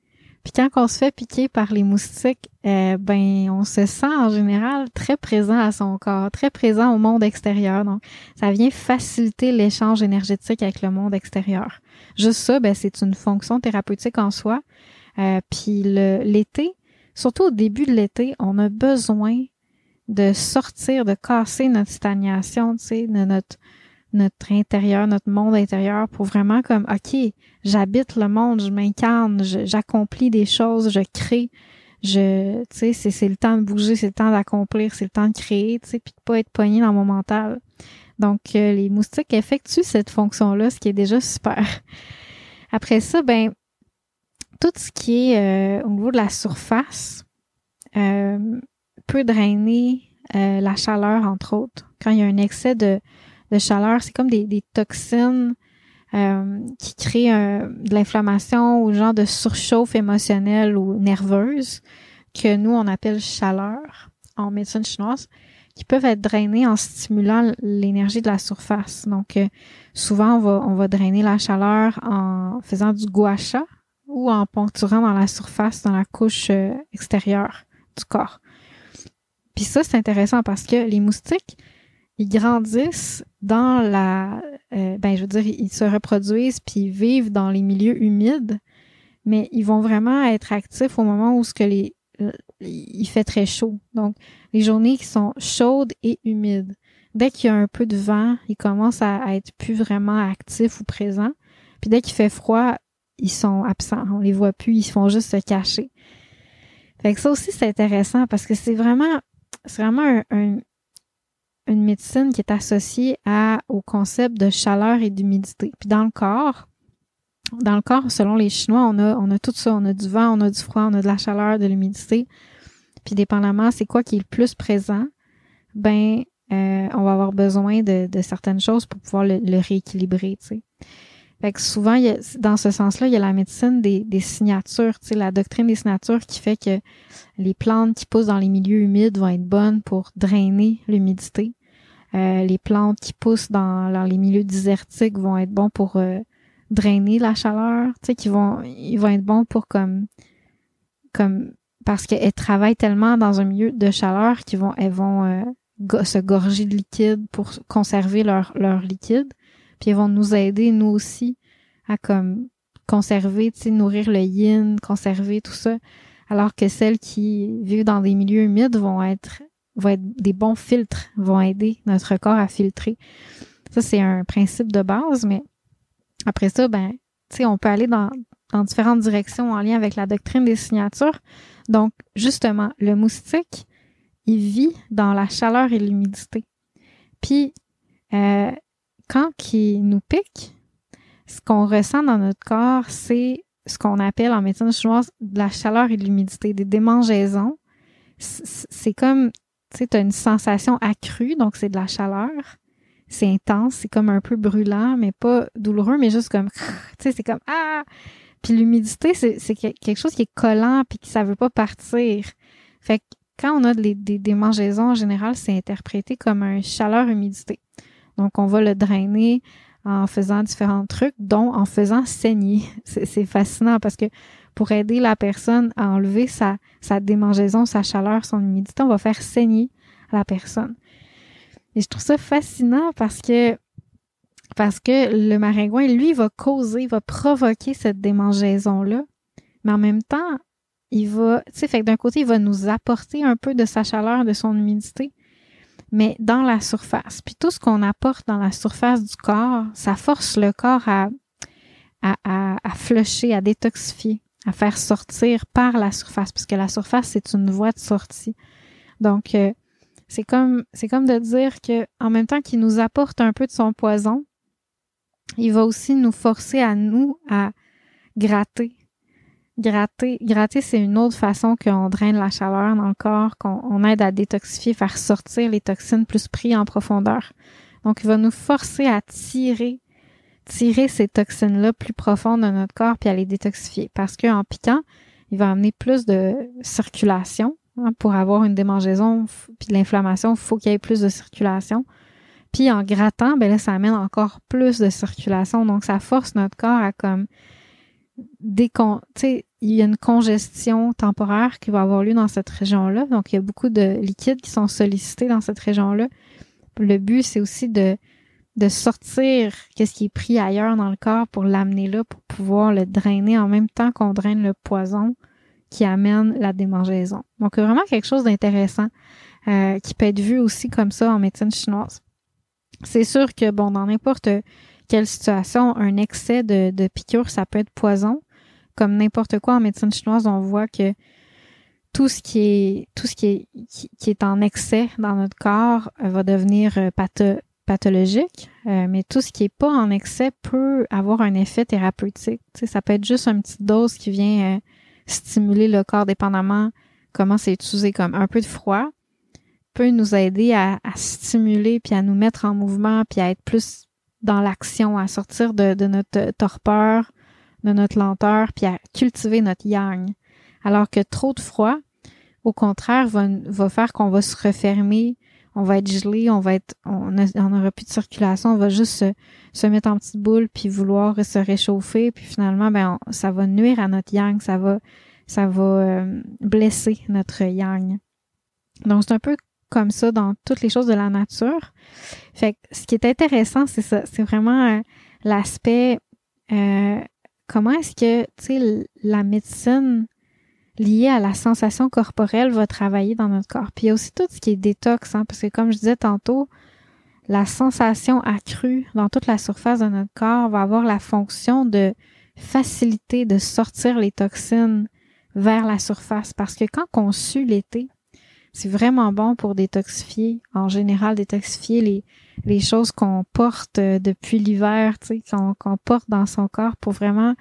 puis quand on se fait piquer par les moustiques, euh, ben on se sent en général très présent à son corps, très présent au monde extérieur. Donc, ça vient faciliter l'échange énergétique avec le monde extérieur. Juste ça, ben c'est une fonction thérapeutique en soi. Euh, puis l'été, surtout au début de l'été, on a besoin de sortir, de casser notre stagnation, tu sais, de notre notre intérieur, notre monde intérieur pour vraiment comme, OK, j'habite le monde, je m'incarne, j'accomplis des choses, je crée, je, tu sais, c'est le temps de bouger, c'est le temps d'accomplir, c'est le temps de créer, tu sais, puis de pas être poigné dans mon mental. Donc, euh, les moustiques effectuent cette fonction-là, ce qui est déjà super. Après ça, ben, tout ce qui est euh, au niveau de la surface, euh, peut drainer euh, la chaleur, entre autres. Quand il y a un excès de, chaleur, c'est comme des, toxines qui créent de l'inflammation ou genre de surchauffe émotionnelle ou nerveuse que nous, on appelle chaleur en médecine chinoise qui peuvent être drainées en stimulant l'énergie de la surface. Donc, souvent, on va, on va drainer la chaleur en faisant du gua sha ou en poncturant dans la surface, dans la couche euh, extérieure du corps. Puis ça, c'est intéressant parce que les moustiques, ils grandissent dans la... Euh, ben, je veux dire, ils se reproduisent puis ils vivent dans les milieux humides, mais ils vont vraiment être actifs au moment où ce que les, il fait très chaud. Donc, les journées qui sont chaudes et humides. Dès qu'il y a un peu de vent, ils commencent à, être plus vraiment actifs ou présents. Puis dès qu'il fait froid, ils sont absents. On les voit plus, ils font juste se cacher. Fait que ça aussi, c'est intéressant parce que c'est vraiment, c'est vraiment une médecine qui est associée à, au concept de chaleur et d'humidité. Puis dans le corps, dans le corps, selon les Chinois, on a, on a tout ça. On a du vent, on a du froid, on a de la chaleur, de l'humidité. Puis dépendamment, c'est quoi qui est le plus présent, ben, euh, on va avoir besoin de, de, certaines choses pour pouvoir le, rééquilibrer, tu sais. Fait que souvent, il y a, dans ce sens-là, il y a la médecine des, des signatures, tu sais, la doctrine des signatures qui fait que les plantes qui poussent dans les milieux humides vont être bonnes pour drainer l'humidité. Euh, les plantes qui poussent dans, les milieux désertiques vont être bons pour euh, drainer la chaleur, tu sais, qui vont, ils vont être bons pour comme, comme, parce qu'elles travaillent tellement dans un milieu de chaleur qu'ils vont, elles vont euh, se gorger de liquide pour conserver leur, leur liquide. Puis elles vont nous aider, nous aussi, à comme conserver, tu sais, nourrir le yin, conserver tout ça. Alors que celles qui vivent dans des milieux humides vont être, vont être des bons filtres, vont aider notre corps à filtrer. Ça, c'est un principe de base, mais après ça, ben, tu sais, on peut aller dans, dans différentes directions en lien avec la doctrine des signatures. Donc, justement, le moustique, il vit dans la chaleur et l'humidité. Puis, euh, quand il nous pique, ce qu'on ressent dans notre corps, c'est ce qu'on appelle en médecine chinoise de la chaleur et de l'humidité, des démangeaisons. C'est comme, tu as une sensation accrue, donc c'est de la chaleur c'est intense, c'est comme un peu brûlant, mais pas douloureux, mais juste comme, tu sais, c'est comme, ah! Puis l'humidité, c'est quelque chose qui est collant puis qui ça veut pas partir. Fait que quand on a des démangeaisons, en général, c'est interprété comme un chaleur-humidité. Donc, on va le drainer en faisant différents trucs, dont en faisant saigner. C'est fascinant parce que pour aider la personne à enlever sa, sa démangeaison, sa chaleur, son humidité, on va faire saigner la personne. Et je trouve ça fascinant parce que parce que le maringouin, lui, va causer, va provoquer cette démangeaison-là. Mais en même temps, il va, tu sais, fait d'un côté, il va nous apporter un peu de sa chaleur, de son humidité, mais dans la surface. Puis tout ce qu'on apporte dans la surface du corps, ça force le corps à, à, à, à flusher, à détoxifier, à faire sortir par la surface, puisque la surface, c'est une voie de sortie. Donc, euh, c'est comme, c'est comme de dire que, en même temps qu'il nous apporte un peu de son poison, il va aussi nous forcer à nous à gratter. Gratter, gratter, c'est une autre façon qu'on draine la chaleur dans le corps, qu'on aide à détoxifier, faire sortir les toxines plus pris en profondeur. Donc, il va nous forcer à tirer, tirer ces toxines-là plus profondes de notre corps puis à les détoxifier. Parce qu'en piquant, il va amener plus de circulation Hein, pour avoir une démangeaison puis de l'inflammation, il faut qu'il y ait plus de circulation. Puis en grattant, ben là, ça amène encore plus de circulation. Donc, ça force notre corps à comme il y a une congestion temporaire qui va avoir lieu dans cette région-là. Donc, il y a beaucoup de liquides qui sont sollicités dans cette région-là. Le but, c'est aussi de, de sortir qu'est-ce qui est pris ailleurs dans le corps pour l'amener là, pour pouvoir le drainer en même temps qu'on draine le poison qui amène la démangeaison. Donc, vraiment quelque chose d'intéressant euh, qui peut être vu aussi comme ça en médecine chinoise. C'est sûr que, bon, dans n'importe quelle situation, un excès de, de piqûre, ça peut être poison. Comme n'importe quoi en médecine chinoise, on voit que tout ce qui est tout ce qui qui, est en excès dans notre corps euh, va devenir euh, pathologique, mais tout ce qui est pas en excès peut avoir un effet thérapeutique. ça peut être juste une petite dose qui vient stimuler le corps dépendamment comment c'est utilisé comme un peu de froid peut nous aider à, stimuler puis à nous mettre en mouvement puis à être plus dans l'action, à sortir de, notre torpeur, de notre lenteur puis à cultiver notre yang. Alors que trop de froid, au contraire, va, va faire qu'on va se refermer, on va être gelé, on va être, on n'aura plus de circulation, on va juste se, mettre en petite boule puis vouloir se réchauffer, puis finalement, ben, ça va nuire à notre yang, ça va, ça va euh, blesser notre yang. Donc, c'est un peu comme ça dans toutes les choses de la nature. Fait que ce qui est intéressant, c'est ça, c'est vraiment euh, l'aspect euh, comment est-ce que, tu la médecine liée à la sensation corporelle va travailler dans notre corps. Puis il y a aussi tout ce qui est détox, hein, parce que comme je disais tantôt, la sensation accrue dans toute la surface de notre corps va avoir la fonction de faciliter de sortir les toxines vers la surface. Parce que quand on sue l'été, c'est vraiment bon pour détoxifier, en général, détoxifier les, les choses qu'on porte euh, depuis l'hiver, tu sais, qu'on porte dans son corps pour vraiment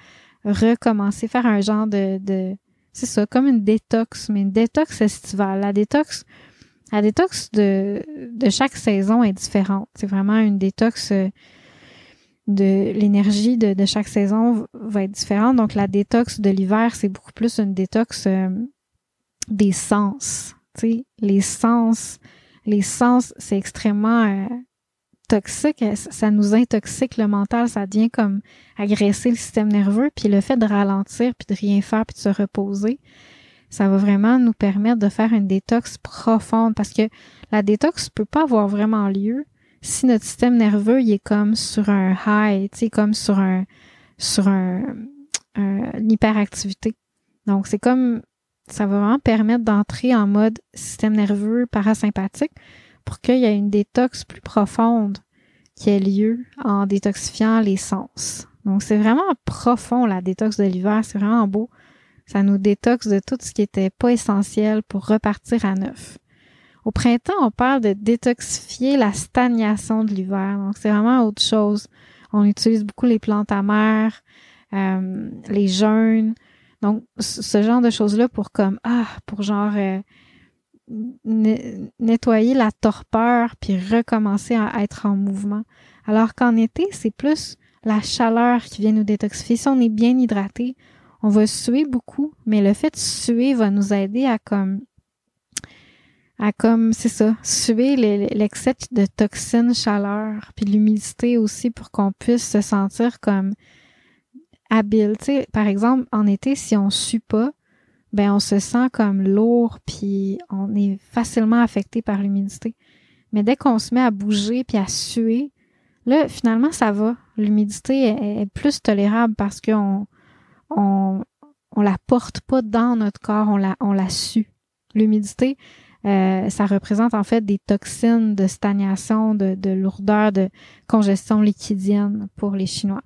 recommencer, faire un genre de, de c'est ça, comme une détox, mais une détox estivale. La détox, la détox de, de chaque saison est différente. C'est vraiment une détox euh, de l'énergie de, de, chaque saison va être différente. Donc, la détox de l'hiver, c'est beaucoup plus une détox euh, des sens. Tu sais, les sens, les sens, c'est extrêmement euh, toxique. Ça nous intoxique le mental. Ça devient comme agresser le système nerveux. Puis le fait de ralentir, puis de rien faire, puis de se reposer, ça va vraiment nous permettre de faire une détox profonde parce que la détox peut pas avoir vraiment lieu si notre système nerveux il est comme sur un high, tu sais, comme sur un sur un, une hyperactivité. Donc c'est comme ça va vraiment permettre d'entrer en mode système nerveux parasympathique pour qu'il y ait une détox plus profonde qui ait lieu en détoxifiant les sens. Donc c'est vraiment profond la détox de l'hiver, c'est vraiment beau. Ça nous détoxe de tout ce qui était pas essentiel pour repartir à neuf. Au printemps, on parle de détoxifier la stagnation de l'hiver. Donc, c'est vraiment autre chose. On utilise beaucoup les plantes amères, euh, les jeûnes. Donc, ce genre de choses-là pour comme, ah, pour genre euh, nettoyer la torpeur puis recommencer à être en mouvement. Alors qu'en été, c'est plus la chaleur qui vient nous détoxifier. Si on est bien hydraté, on va suer beaucoup, mais le fait de suer va nous aider à comme à comme, c'est ça, suer l'excès de toxines, chaleur, puis l'humidité aussi pour qu'on puisse se sentir comme habile. Tu sais, par exemple, en été, si on sue pas, ben on se sent comme lourd, puis on est facilement affecté par l'humidité. Mais dès qu'on se met à bouger puis à suer, là, finalement, ça va. L'humidité est, plus tolérable parce qu'on on, on la porte pas dans notre corps, on la, on la sue. L'humidité, euh, ça représente en fait des toxines de stagnation, de, de lourdeur, de congestion liquidienne pour les Chinois.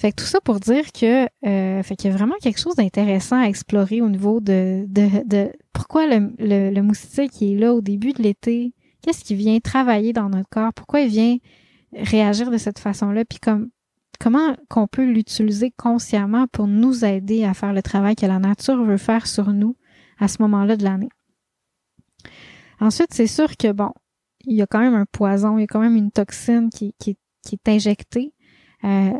Fait que tout ça pour dire que euh, fait qu'il y a vraiment quelque chose d'intéressant à explorer au niveau de, de, de pourquoi le, le, le, moustique qui est là au début de l'été, qu'est-ce qui vient travailler dans notre corps, pourquoi il vient réagir de cette façon-là, puis comme comment qu'on peut l'utiliser consciemment pour nous aider à faire le travail que la nature veut faire sur nous à ce moment-là de l'année. Ensuite, c'est sûr que, bon, il y a quand même un poison, il y a quand même une toxine qui, qui, qui est injectée. Euh,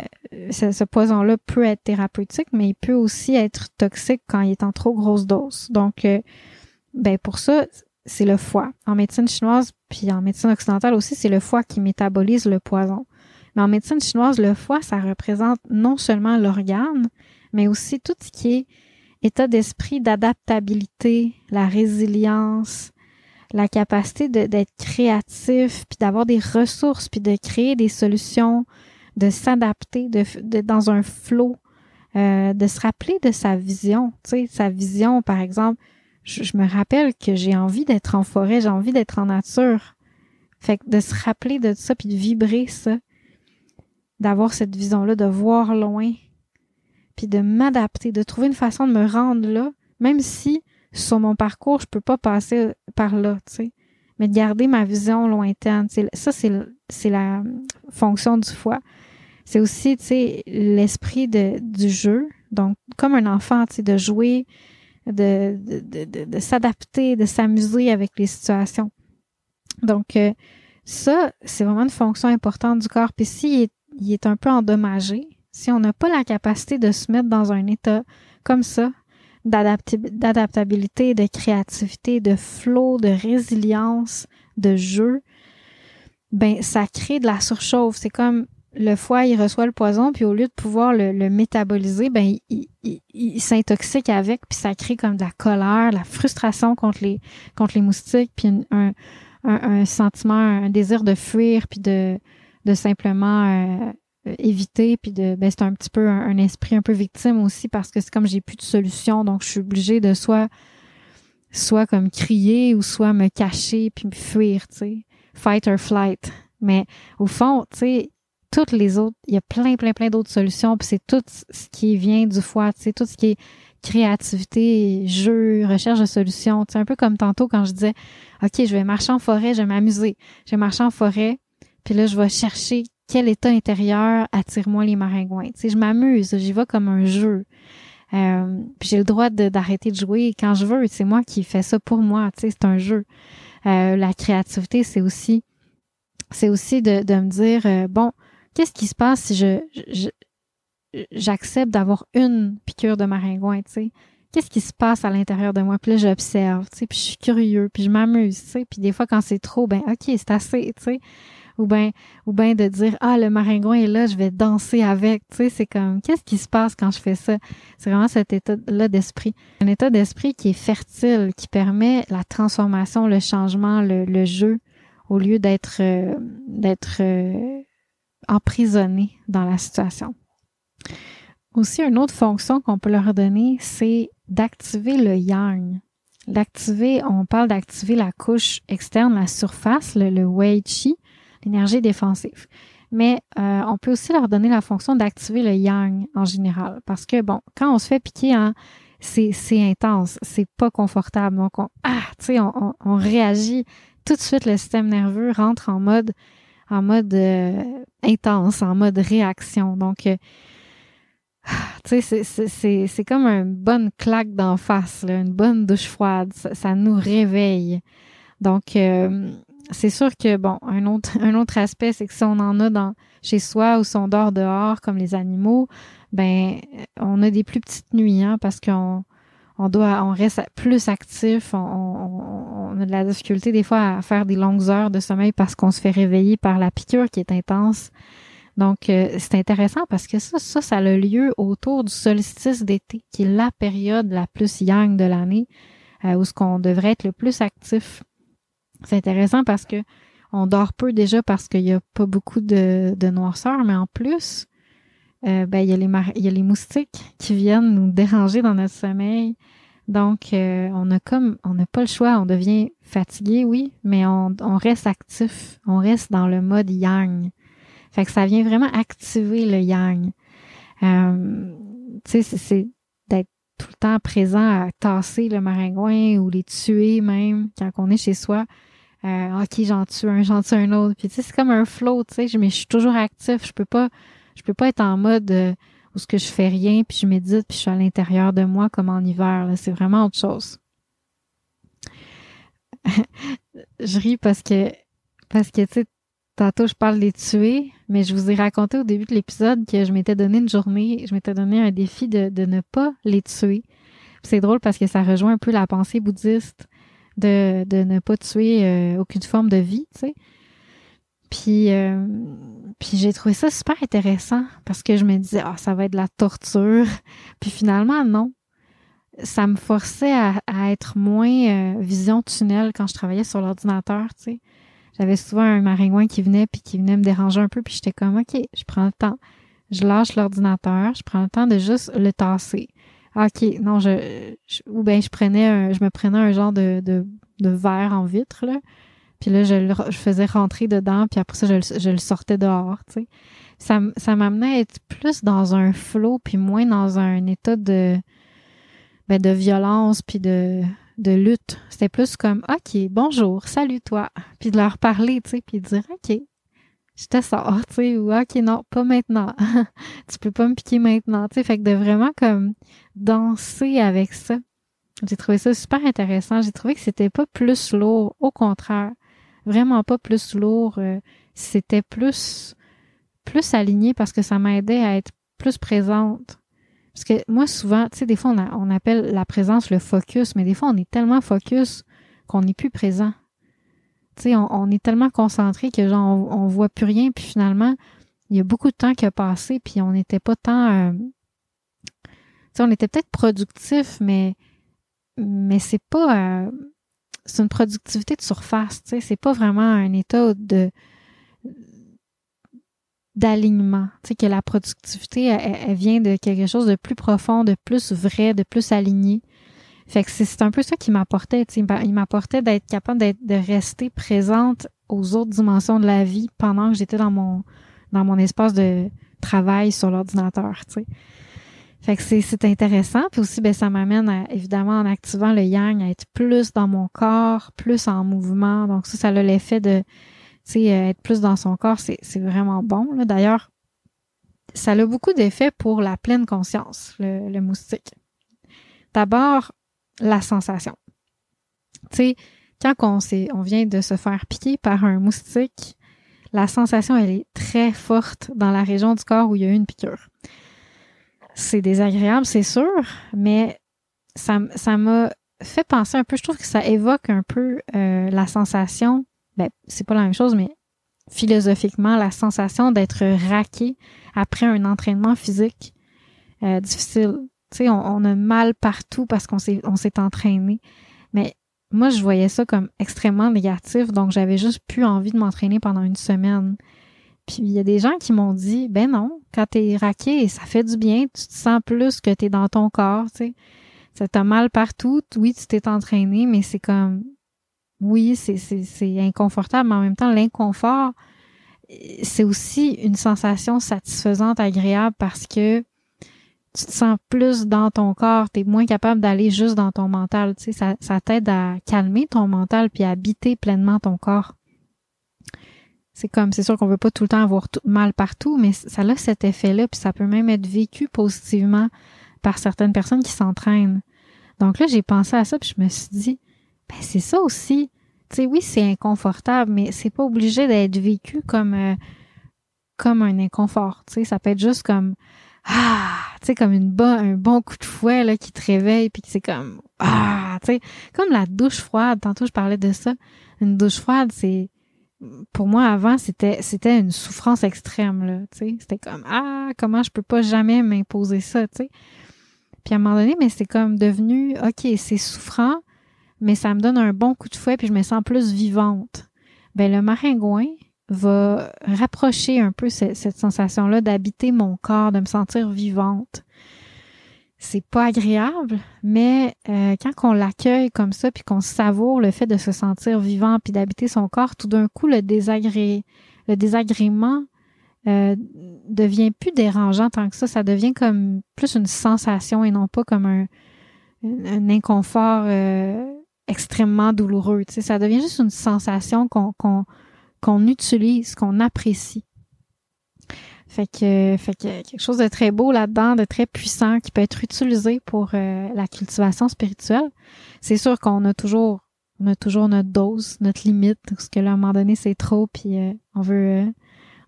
ce, poison-là peut être thérapeutique, mais il peut aussi être toxique quand il est en trop grosse dose. Donc, euh, ben pour ça, c'est le foie. En médecine chinoise, puis en médecine occidentale aussi, c'est le foie qui métabolise le poison. Mais en médecine chinoise, le foie, ça représente non seulement l'organe, mais aussi tout ce qui est état d'esprit d'adaptabilité, la résilience, la capacité d'être créatif, puis d'avoir des ressources, puis de créer des solutions, de s'adapter de, dans un flot, euh, de se rappeler de sa vision. Tu sais, sa vision, par exemple, je, me rappelle que j'ai envie d'être en forêt, j'ai envie d'être en nature. Fait que de se rappeler de ça, puis de vibrer ça, d'avoir cette vision-là, de voir loin, puis de m'adapter, de trouver une façon de me rendre là, même si sur mon parcours, je peux pas passer par là, tu sais. Mais de garder ma vision lointaine, ça, c'est, c'est la fonction du foie. C'est aussi, tu sais, l'esprit du jeu. Donc, comme un enfant, tu sais, de jouer, de, de, de, de s'adapter, de s'amuser avec les situations. Donc, euh, ça, c'est vraiment une fonction importante du corps. Puis s'il est, il est un peu endommagé, si on n'a pas la capacité de se mettre dans un état comme ça, d'adaptabilité, de créativité, de flow, de résilience, de jeu, ben ça crée de la surchauffe. C'est comme le foie, il reçoit le poison, puis au lieu de pouvoir le, métaboliser, ben il, s'intoxique avec, puis ça crée comme de la colère, la frustration contre les contre les moustiques, puis un, un, sentiment, un désir de fuir, puis de de simplement euh, éviter, puis de ben c'est un petit peu un, esprit un peu victime aussi parce que c'est comme j'ai plus de solution, donc je suis obligée de soit soit comme crier ou soit me cacher puis me fuir, tu sais, fight or flight. Mais au fond, tu sais, toutes les autres, il y a plein, plein, plein d'autres solutions, puis c'est tout ce qui vient du foie, tu sais, tout ce qui est créativité, jeu, recherche de solutions. Sais, un peu comme tantôt quand je disais, OK, je vais marcher en forêt, je vais m'amuser. Je vais marcher en forêt, puis là, je vais chercher quel état intérieur attire-moi les maringouins. Tu je m'amuse, j'y vais comme un jeu. Euh, puis j'ai le droit d'arrêter de, jouer quand je veux. C'est moi qui fais ça pour moi. Tu c'est un jeu. Euh, la créativité, c'est aussi, c'est aussi de, de me dire, euh, bon, qu'est-ce qui se passe si je, j'accepte d'avoir une piqûre de maringouin, tu sais? Qu'est-ce qui se passe à l'intérieur de moi? Puis là, j'observe, tu sais, puis je suis curieux, puis je m'amuse, tu sais? Puis des fois, quand c'est trop, ben OK, c'est assez, tu sais? Ou ben, ou ben de dire, ah, le maringouin est là, je vais danser avec, tu sais. C'est comme, qu'est-ce qui se passe quand je fais ça? C'est vraiment cet état-là d'esprit. Un état d'esprit qui est fertile, qui permet la transformation, le changement, le, jeu, au lieu d'être, euh, d'être euh, emprisonné dans la situation. Aussi, une autre fonction qu'on peut leur donner, c'est d'activer le yang. D'activer, on parle d'activer la couche externe, la surface, le, wei chi, l'énergie défensive. Mais euh, on peut aussi leur donner la fonction d'activer le yang en général. Parce que, bon, quand on se fait piquer, hein, c'est, intense, c'est pas confortable. Donc, on, ah, on, réagit tout de suite, le système nerveux rentre en mode, en mode euh, intense, en mode réaction. Donc, euh, tu sais, c'est comme une bonne claque d'en face, une bonne douche froide. Ça, nous réveille. Donc, euh, c'est sûr que, bon, un autre, un autre aspect, c'est que si on en a dans, chez soi ou si on dort dehors, comme les animaux, ben, on a des plus petites nuits, hein, parce qu'on on doit, on reste plus actif, on, on, a de la difficulté des fois à faire des longues heures de sommeil parce qu'on se fait réveiller par la piqûre qui est intense. Donc, euh, c'est intéressant parce que ça, ça, ça a lieu autour du solstice d'été, qui est la période la plus yang de l'année, euh, où ce qu'on devrait être le plus actif. C'est intéressant parce que on dort peu déjà parce qu'il n'y a pas beaucoup de, noirceur, mais en plus, euh, ben, il y a les moustiques qui viennent nous déranger dans notre sommeil. Donc, on a comme, on n'a pas le choix, on devient fatigué, oui, mais on, on reste actif, on reste dans le mode yang. Fait que ça vient vraiment activer le yang. Euh, tu sais, c'est d'être tout le temps présent à tasser le maringouin ou les tuer même quand on est chez soi. Euh, ok, j'en tue un, j'en tue un autre. Puis tu sais, c'est comme un flow, tu sais, mais je suis toujours actif. Je peux pas, je peux pas être en mode euh, où ce que je fais rien, puis je médite, puis je suis à l'intérieur de moi comme en hiver. C'est vraiment autre chose. je ris parce que parce que tu sais Tantôt, je parle des tuer, mais je vous ai raconté au début de l'épisode que je m'étais donné une journée, je m'étais donné un défi de, ne pas les tuer. C'est drôle parce que ça rejoint un peu la pensée bouddhiste de, de ne pas tuer euh, aucune forme de vie, tu sais. Puis, euh, puis j'ai trouvé ça super intéressant parce que je me disais, ah, ça va être de la torture. Puis finalement, non. Ça me forçait à, à être moins euh, vision tunnel quand je travaillais sur l'ordinateur, tu sais j'avais souvent un maringouin qui venait puis qui venait me déranger un peu puis j'étais comme OK, je prends le temps. Je lâche l'ordinateur, je prends le temps de juste le tasser. Ah, OK, non, je, ou bien je prenais un, je me prenais un genre de, de, de verre en vitre là. Puis là, je le je faisais rentrer dedans, puis après ça, je, je le sortais dehors, tu sais. Ça, ça m'amenait à être plus dans un flot, puis moins dans un état de, ben, de violence, puis de, de lutte. C'était plus comme OK, bonjour, salut toi, puis de leur parler, tu sais, puis de dire OK, je te sors, tu sais, ou OK, non, pas maintenant. tu peux pas me piquer maintenant, tu sais, fait que de vraiment comme danser avec ça. J'ai trouvé ça super intéressant. J'ai trouvé que c'était pas plus lourd. Au contraire. Vraiment pas plus lourd. Euh, c'était plus, plus aligné parce que ça m'aidait à être plus présente. Parce que moi, souvent, tu sais, des fois, on, on appelle la présence le focus, mais des fois, on est tellement focus qu'on n'est plus présent. Tu sais, on, est tellement concentré que genre, on, voit plus rien, puis finalement, il y a beaucoup de temps qui a passé, puis on n'était pas tant... Euh, tu sais, on était peut-être productif, mais mais c'est pas... Euh, c'est une productivité de surface, tu sais, c'est pas vraiment un état de d'alignement. Tu sais, que la productivité, elle, vient de quelque chose de plus profond, de plus vrai, de plus aligné. Fait que c'est un peu ça qui m'apportait. Tu sais, il m'apportait d'être capable d'être de rester présente aux autres dimensions de la vie pendant que j'étais dans mon dans mon espace de travail sur l'ordinateur. Tu sais. Fait que c'est intéressant. Puis aussi, ben, ça m'amène évidemment en activant le yang à être plus dans mon corps, plus en mouvement. Donc ça, ça a l'effet de euh, être plus dans son corps, c'est vraiment bon. D'ailleurs, ça a beaucoup d'effets pour la pleine conscience, le, moustique. D'abord, la sensation. Tu quand on, on vient de se faire piquer par un moustique, la sensation, elle est très forte dans la région du corps où il y a eu une piqûre. C'est désagréable, c'est sûr, mais ça m'a fait penser un peu, je trouve que ça évoque un peu euh, la sensation ben, c'est pas la même chose, mais philosophiquement, la sensation d'être raqué après un entraînement physique euh, difficile. Tu sais, on, a mal partout parce qu'on s'est, on s'est entraîné. Mais moi, je voyais ça comme extrêmement négatif, donc j'avais juste plus envie de m'entraîner pendant une semaine. Puis il y a des gens qui m'ont dit, ben non, quand t'es raqué, ça fait du bien, tu te sens plus que t'es dans ton corps, tu sais. Ça t'a mal partout, oui, tu t'es entraîné, mais c'est comme, oui, c'est inconfortable, mais en même temps, l'inconfort, c'est aussi une sensation satisfaisante, agréable parce que tu te sens plus dans ton corps, tu es moins capable d'aller juste dans ton mental. Tu sais, ça, ça t'aide à calmer ton mental puis à habiter pleinement ton corps. C'est comme, c'est sûr qu'on veut pas tout le temps avoir tout mal partout, mais ça a cet effet-là, puis ça peut même être vécu positivement par certaines personnes qui s'entraînent. Donc là, j'ai pensé à ça, puis je me suis dit, ben c'est ça aussi. Tu oui, c'est inconfortable, mais c'est pas obligé d'être vécu comme euh, comme un inconfort. Tu sais, ça peut être juste comme ah, tu sais, comme une un bon coup de fouet là qui te réveille puis c'est comme ah, tu sais, comme la douche froide. Tantôt je parlais de ça. Une douche froide, c'est pour moi avant c'était c'était une souffrance extrême là. Tu sais, c'était comme ah, comment je peux pas jamais m'imposer ça. Tu sais. Puis à un moment donné, mais c'est comme devenu ok, c'est souffrant mais ça me donne un bon coup de fouet puis je me sens plus vivante. Ben le maringouin va rapprocher un peu cette, sensation-là d'habiter mon corps, de me sentir vivante. C'est pas agréable, mais euh, quand on l'accueille comme ça puis qu'on savoure le fait de se sentir vivant puis d'habiter son corps, tout d'un coup le désagré, le désagrément euh, devient plus dérangeant tant que ça. Ça devient comme plus une sensation et non pas comme un, un inconfort euh, extrêmement douloureux. Tu ça devient juste une sensation qu'on qu'on utilise, qu'on apprécie. Fait que, fait que quelque chose de très beau là-dedans, de très puissant, qui peut être utilisé pour euh, la cultivation spirituelle. C'est sûr qu'on a toujours, on a toujours notre dose, notre limite, parce que là, à un moment donné, c'est trop, puis euh, on veut, euh,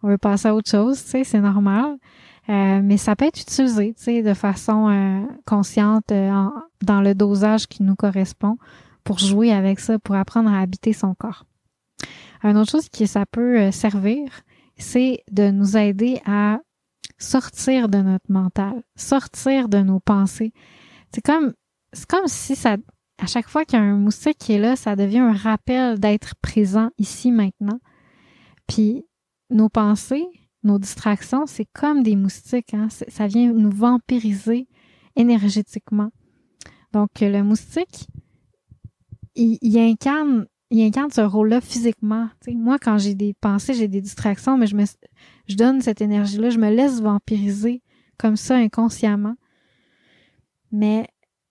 on veut passer à autre chose, tu sais, c'est normal. mais ça peut être utilisé, tu sais, de façon consciente dans le dosage qui nous correspond pour jouer avec ça, pour apprendre à habiter son corps. Une autre chose qui ça peut euh, servir, c'est de nous aider à sortir de notre mental, sortir de nos pensées. C'est comme, c'est comme si ça, à chaque fois qu'il moustique qui est là, ça devient un rappel d'être présent ici maintenant. Puis nos pensées, nos distractions, c'est comme des moustiques. Hein? Ça vient nous vampiriser énergétiquement. Donc le moustique, il, incarne il incarne ce rôle-là physiquement. moi, quand j'ai des pensées, j'ai des distractions, mais je me je donne cette énergie-là, je me laisse vampiriser comme ça inconsciemment. Mais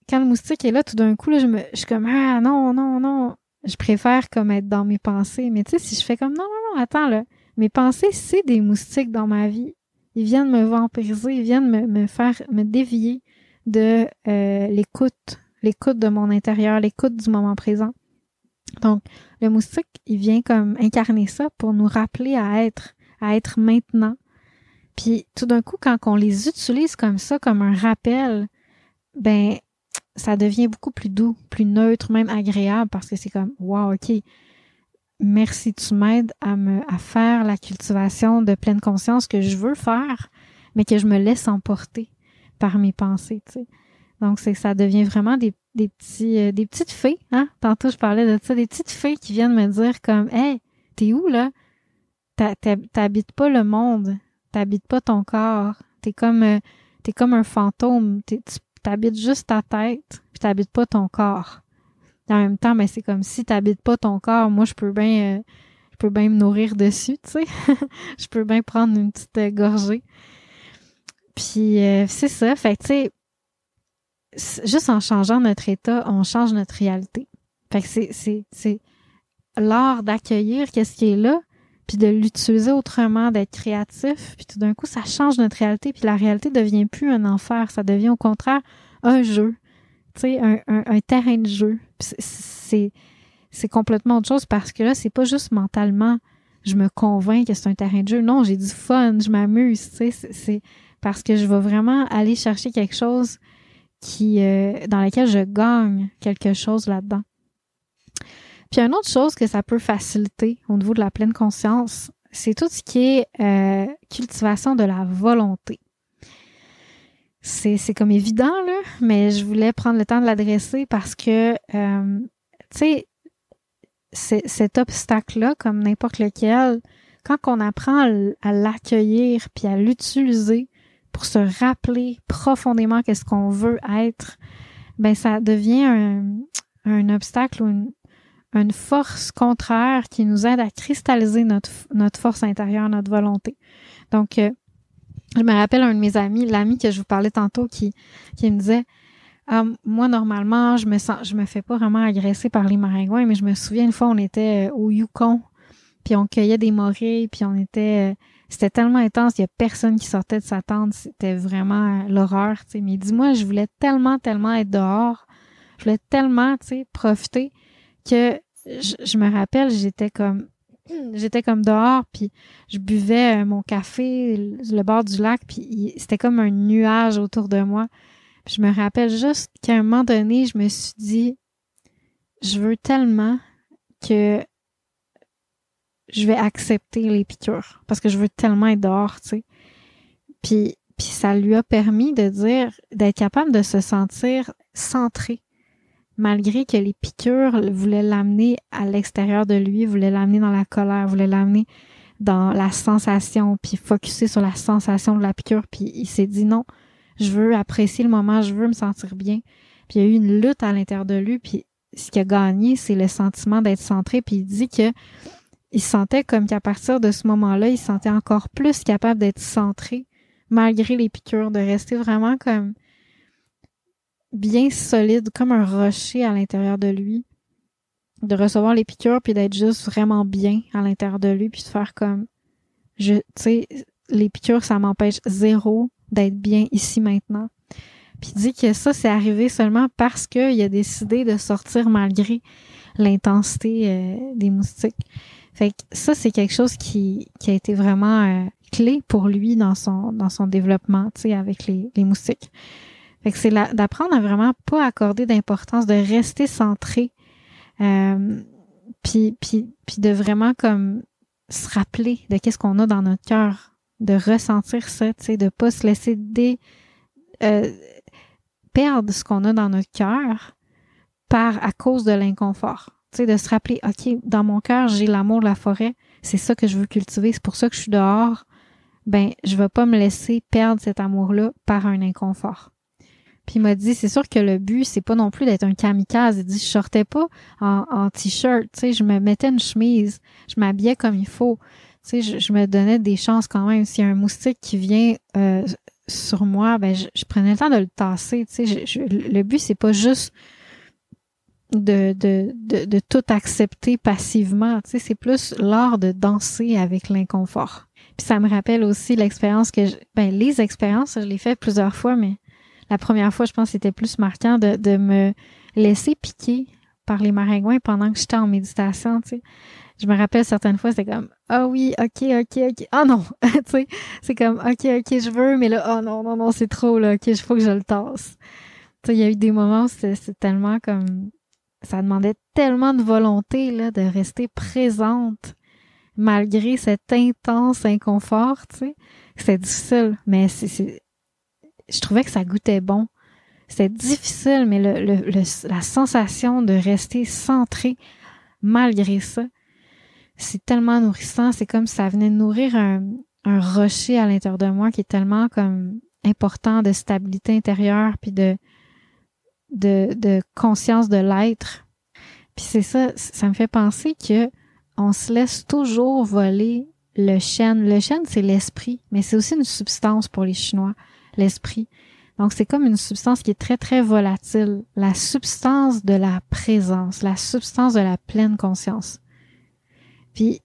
quand le moustique est là, tout d'un coup, là, je me je suis comme Ah non, non, non. Je préfère comme être dans mes pensées. Mais tu sais, si je fais comme non, non, non, attends là. Mes pensées, c'est des moustiques dans ma vie. Ils viennent me vampiriser, ils viennent me, me faire me dévier de euh, l'écoute l'écoute de mon intérieur, l'écoute du moment présent. Donc, le moustique, il vient comme incarner ça pour nous rappeler à être, à être maintenant. Puis tout d'un coup, quand on les utilise comme ça, comme un rappel, ben ça devient beaucoup plus doux, plus neutre, même agréable parce que c'est comme wow, ok, merci, tu m'aides à me à faire la cultivation de pleine conscience que je veux faire, mais que je me laisse emporter par mes pensées, tu. Donc c'est ça devient vraiment des, des petits euh, des petites fées, hein? Tantôt je parlais de ça, des petites fées qui viennent me dire comme hey, t'es où là? T'habites pas le monde, t'habites pas ton corps, t'es comme euh, t'es comme un fantôme, t'habites juste ta tête, puis t'habites pas ton corps. En même temps, mais ben, c'est comme si t'habites pas ton corps, moi je peux bien euh, je peux bien me nourrir dessus, tu sais. je peux bien prendre une petite euh, gorgée. Puis c'est ça, fait tu sais juste en changeant notre état, on change notre réalité. Fait que c'est l'art d'accueillir qu'est-ce qui est là, puis de l'utiliser autrement, d'être créatif, puis tout d'un coup, ça change notre réalité, puis la réalité devient plus un enfer, ça devient au contraire un jeu, tu sais, un, un, terrain de jeu. C'est c'est complètement autre chose parce que là, c'est pas juste mentalement, je me convainc que c'est un terrain de jeu. Non, j'ai du fun, je m'amuse, tu sais, c'est parce que je vais vraiment aller chercher quelque chose qui euh, dans lequel je gagne quelque chose là-dedans. Puis une autre chose que ça peut faciliter au niveau de la pleine conscience, c'est tout ce qui est euh, cultivation de la volonté. C'est, c'est comme évident, là, mais je voulais prendre le temps de l'adresser parce que, euh, tu sais, cet obstacle-là, comme n'importe lequel, quand on apprend à l'accueillir puis à l'utiliser pour se rappeler profondément qu'est-ce qu'on veut être, ben ça devient un, un obstacle ou une, une force contraire qui nous aide à cristalliser notre, notre force intérieure, notre volonté. Donc, euh, je me rappelle un de mes amis, l'ami que je vous parlais tantôt, qui, qui me disait ah, moi, normalement, je me sens, je me fais pas vraiment agresser par les maringouins, mais je me souviens une fois, on était euh, au Yukon, puis on cueillait des morilles, puis on était, euh, c'était tellement intense, il y a personne qui sortait de sa tente, c'était vraiment l'horreur, tu sais. Mais dis-moi, je voulais tellement, tellement être dehors, je voulais tellement, profiter que je, me rappelle, j'étais comme j'étais comme dehors puis je buvais euh, mon café le bord du lac puis c'était comme un nuage autour de moi. Je me rappelle juste qu'à un moment donné, je me suis dit je veux tellement que je vais accepter les piqûres parce que je veux tellement être dehors, tu sais. Puis puis ça lui a permis de dire d'être capable de se sentir centré malgré que les piqûres voulaient l'amener à l'extérieur de lui, voulaient l'amener dans la colère, voulaient l'amener dans la sensation, puis focuser sur la sensation de la piqûre, puis il s'est dit non, je veux apprécier le moment, je veux me sentir bien. Puis il y a eu une lutte à l'intérieur de lui, puis ce qui a gagné, c'est le sentiment d'être centré, puis il dit que il sentait comme qu'à partir de ce moment-là, il se sentait encore plus capable d'être centré malgré les piqûres, de rester vraiment comme bien solide, comme un rocher à l'intérieur de lui, de recevoir les piqûres puis d'être juste vraiment bien à l'intérieur de lui puis de faire comme je tu sais les piqûres ça m'empêche zéro d'être bien ici maintenant. Puis il dit que ça c'est arrivé seulement parce qu'il a décidé de sortir malgré l'intensité euh, des moustiques. Fait que ça c'est quelque chose qui, qui a été vraiment euh, clé pour lui dans son dans son développement, tu sais avec les, les moustiques. Fait que c'est d'apprendre à vraiment pas accorder d'importance, de rester centré, euh, puis, de vraiment comme se rappeler de qu'est-ce qu'on a dans notre cœur, de ressentir ça, tu sais, de pas se laisser dé, euh, perdre ce qu'on a dans notre cœur par à cause de l'inconfort. De se rappeler, OK, dans mon cœur, j'ai l'amour de la forêt, c'est ça que je veux cultiver, c'est pour ça que je suis dehors. Ben, je vais pas me laisser perdre cet amour-là par un inconfort. Puis il m'a dit, c'est sûr que le but, c'est pas non plus d'être un kamikaze. Il dit, je sortais pas en, t-shirt, tu sais, je me mettais une chemise, je m'habillais comme il faut. Tu sais, je, me donnais des chances quand même. S'il y a un moustique qui vient euh, sur moi, ben je, prenais le temps de le tasser. Tu sais, le but, c'est pas juste de, de, de, de, tout accepter passivement. Tu sais, c'est plus l'art de danser avec l'inconfort. Puis ça me rappelle aussi l'expérience que, je, ben les expériences, je l'ai fait plusieurs fois, mais la première fois, je pense, c'était plus marquant de, de me laisser piquer par les maringouins pendant que j'étais en méditation, tu sais. Je me rappelle certaines fois, c'était comme ah oui, ok, ok, ok, ah non, tu sais, c'est comme ok, ok, je veux, mais là, oh non, non, non, c'est trop là, ok, il faut que je le tasse. Tu sais, il y a eu des moments où c'est tellement comme ça demandait tellement de volonté là de rester présente malgré cet intense inconfort, tu sais. C'est difficile, mais c'est je trouvais que ça goûtait bon. C'était difficile, mais le, le, la sensation de rester centré malgré ça, c'est tellement nourrissant. C'est comme si ça venait nourrir un, un rocher à l'intérieur de moi qui est tellement comme important de stabilité intérieure puis de, de, conscience de l'être. Puis c'est ça, ça me fait penser que on se laisse toujours voler le chêne. Le chêne, c'est l'esprit, mais c'est aussi une substance pour les Chinois, l'esprit. Donc, c'est comme une substance qui est très, très volatile. La substance de la présence, la substance de la pleine conscience. Puis,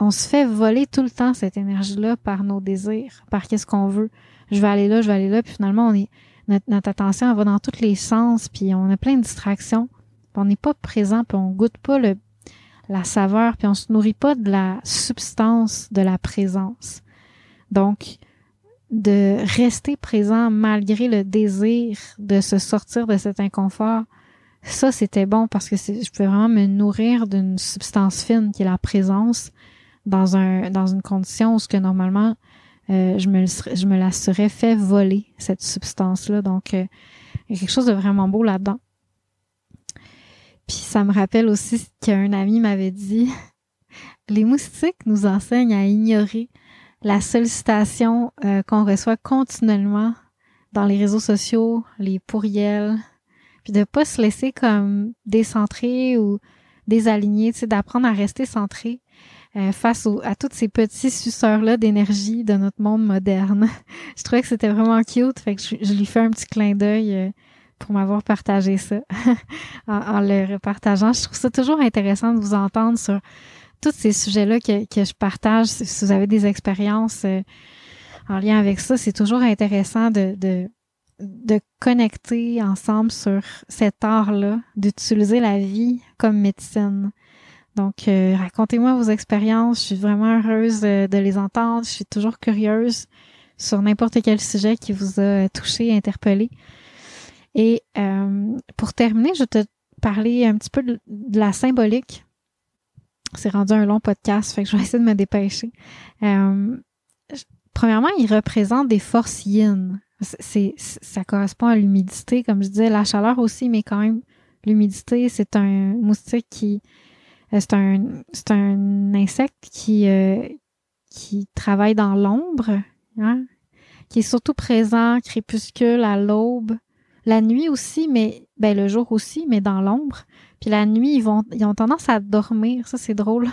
on se fait voler tout le temps cette énergie-là par nos désirs, par qu'est-ce qu'on veut. Je vais aller là, je vais aller là, puis finalement, on est, notre, attention va dans tous les sens, puis on a plein de distractions. on n'est pas présent, puis on goûte pas le, la saveur, puis on se nourrit pas de la substance de la présence. Donc, de rester présent malgré le désir de se sortir de cet inconfort, ça c'était bon parce que je pouvais vraiment me nourrir d'une substance fine qui est la présence dans un dans une condition où ce que normalement euh, je me je la serais fait voler cette substance là donc euh, il y a quelque chose de vraiment beau là-dedans. Puis ça me rappelle aussi qu'un ami m'avait dit. Les moustiques nous enseignent à ignorer la sollicitation euh, qu'on reçoit continuellement dans les réseaux sociaux, les pourriels, puis de pas se laisser comme décentrer ou désaligner, d'apprendre à rester centré euh, face à tous ces petits suceurs-là d'énergie de notre monde moderne. je trouvais que c'était vraiment cute, fait que je, lui fais un petit clin d'œil euh, pour m'avoir partagé ça en, en, le repartageant. Je trouve ça toujours intéressant de vous entendre sur tous ces sujets-là que, que, je partage, si vous avez des expériences euh, en lien avec ça, c'est toujours intéressant de, de, de connecter ensemble sur cet art-là, d'utiliser la vie comme médecine. Donc, euh, racontez-moi vos expériences. Je suis vraiment heureuse de, de les entendre. Je suis toujours curieuse sur n'importe quel sujet qui vous a touché, interpellé. Et euh, pour terminer, je vais te parler un petit peu de, la symbolique c'est rendu un long podcast, fait que je vais essayer de me dépêcher. Euh, premièrement, il représente des forces yin. C'est, ça correspond à l'humidité, comme je disais, la chaleur aussi, mais quand même, l'humidité, c'est un moustique qui, euh, c'est un, un insecte qui, euh, qui travaille dans l'ombre, hein, qui est surtout présent crépuscule à l'aube, la nuit aussi, mais ben le jour aussi, mais dans l'ombre. Puis la nuit, ils vont, ils ont tendance à dormir. Ça, c'est drôle.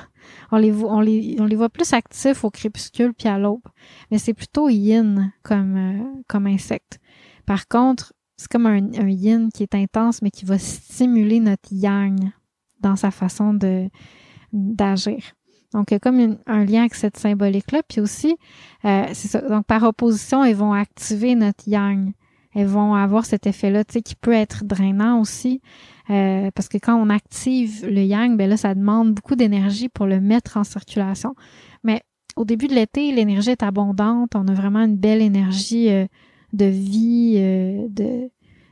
On les, on les, on les voit plus actifs au crépuscule puis à l'aube. Mais c'est plutôt yin comme, euh, comme insecte. Par contre, c'est comme un, yin qui est intense, mais qui va stimuler notre yang dans sa façon de, d'agir. Donc, il y a comme un lien avec cette symbolique-là. Puis aussi, euh, c'est ça. Donc, par opposition, ils vont activer notre yang. Elles vont avoir cet effet-là, tu sais, qui peut être drainant aussi. Euh, parce que quand on active le yang, ben là, ça demande beaucoup d'énergie pour le mettre en circulation. Mais au début de l'été, l'énergie est abondante. On a vraiment une belle énergie euh, de vie, euh, de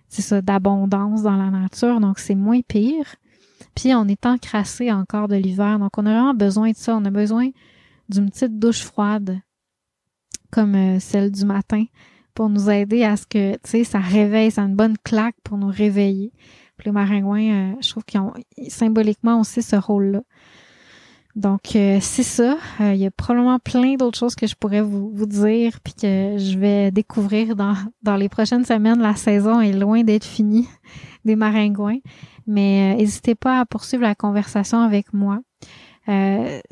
c'est ça, d'abondance dans la nature. Donc, c'est moins pire. Puis, on est encrassé encore de l'hiver. Donc, on a vraiment besoin de ça. On a besoin d'une petite douche froide, comme celle du matin, pour nous aider à ce que, tu ça réveille, ça a une bonne claque pour nous réveiller. Puis les maringouins, euh, je trouve qu'ils ont symboliquement aussi ce rôle-là. Donc, euh, c'est ça. Euh, il y a probablement plein d'autres choses que je pourrais vous, vous dire, puis que je vais découvrir dans, dans les prochaines semaines. La saison est loin d'être finie des maringouins. Mais n'hésitez pas à poursuivre la conversation avec moi.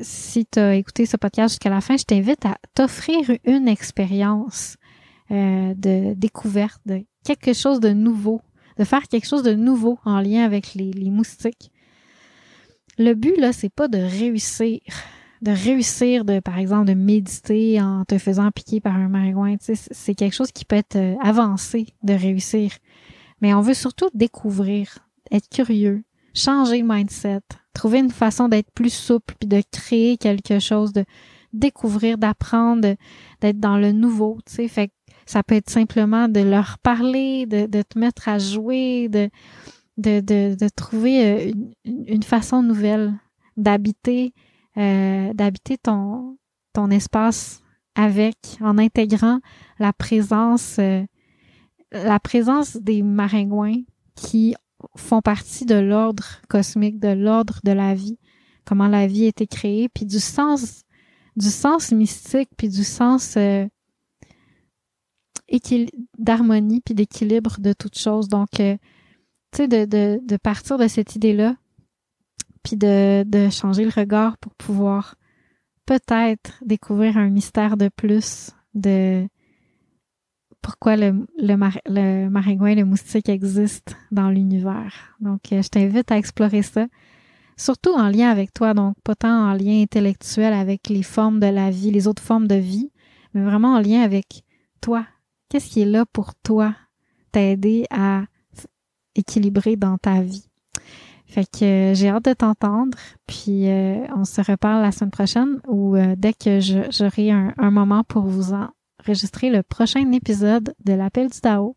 si tu as écouté ce podcast jusqu'à la fin, je t'invite à t'offrir une expérience de découverte de quelque chose de nouveau de faire quelque chose de nouveau en lien avec les, moustiques. Le but, là, c'est pas de réussir de réussir de, par exemple, de méditer en te faisant piquer par un maringouin. C'est quelque chose qui peut être euh, avancé de réussir. Mais on veut surtout découvrir, être curieux, changer le mindset, trouver une façon d'être plus souple, puis de créer quelque chose, de découvrir, d'apprendre, d'être dans le nouveau, tu sais. Fait ça peut être simplement de leur parler, de, de te mettre à jouer, de, de, de, de trouver euh, une, une, façon nouvelle d'habiter, euh, d'habiter ton, ton espace avec, en intégrant la présence, euh, la présence des maringouins qui font partie de l'ordre cosmique, de l'ordre de la vie, comment la vie a été créée, puis du sens, du sens mystique, puis du sens euh, d'harmonie, puis d'équilibre de toute chose. Donc, euh, tu sais, de, partir de cette idée-là, puis de, de changer le regard pour pouvoir peut-être découvrir un mystère de plus de pourquoi le, le, mar, le moustique existe dans l'univers. Donc, euh, je t'invite à explorer ça, surtout en lien avec toi, donc pas tant en lien intellectuel avec les formes de la vie, les autres formes de vie, mais vraiment en lien avec toi. Qu'est-ce qui est là pour toi t'aider à équilibrer dans ta vie? Fait que euh, j'ai hâte de t'entendre, puis euh, on se reparle la semaine prochaine ou dès que j'aurai un, un moment pour vous en enregistrer le prochain épisode de l'appel du Tao.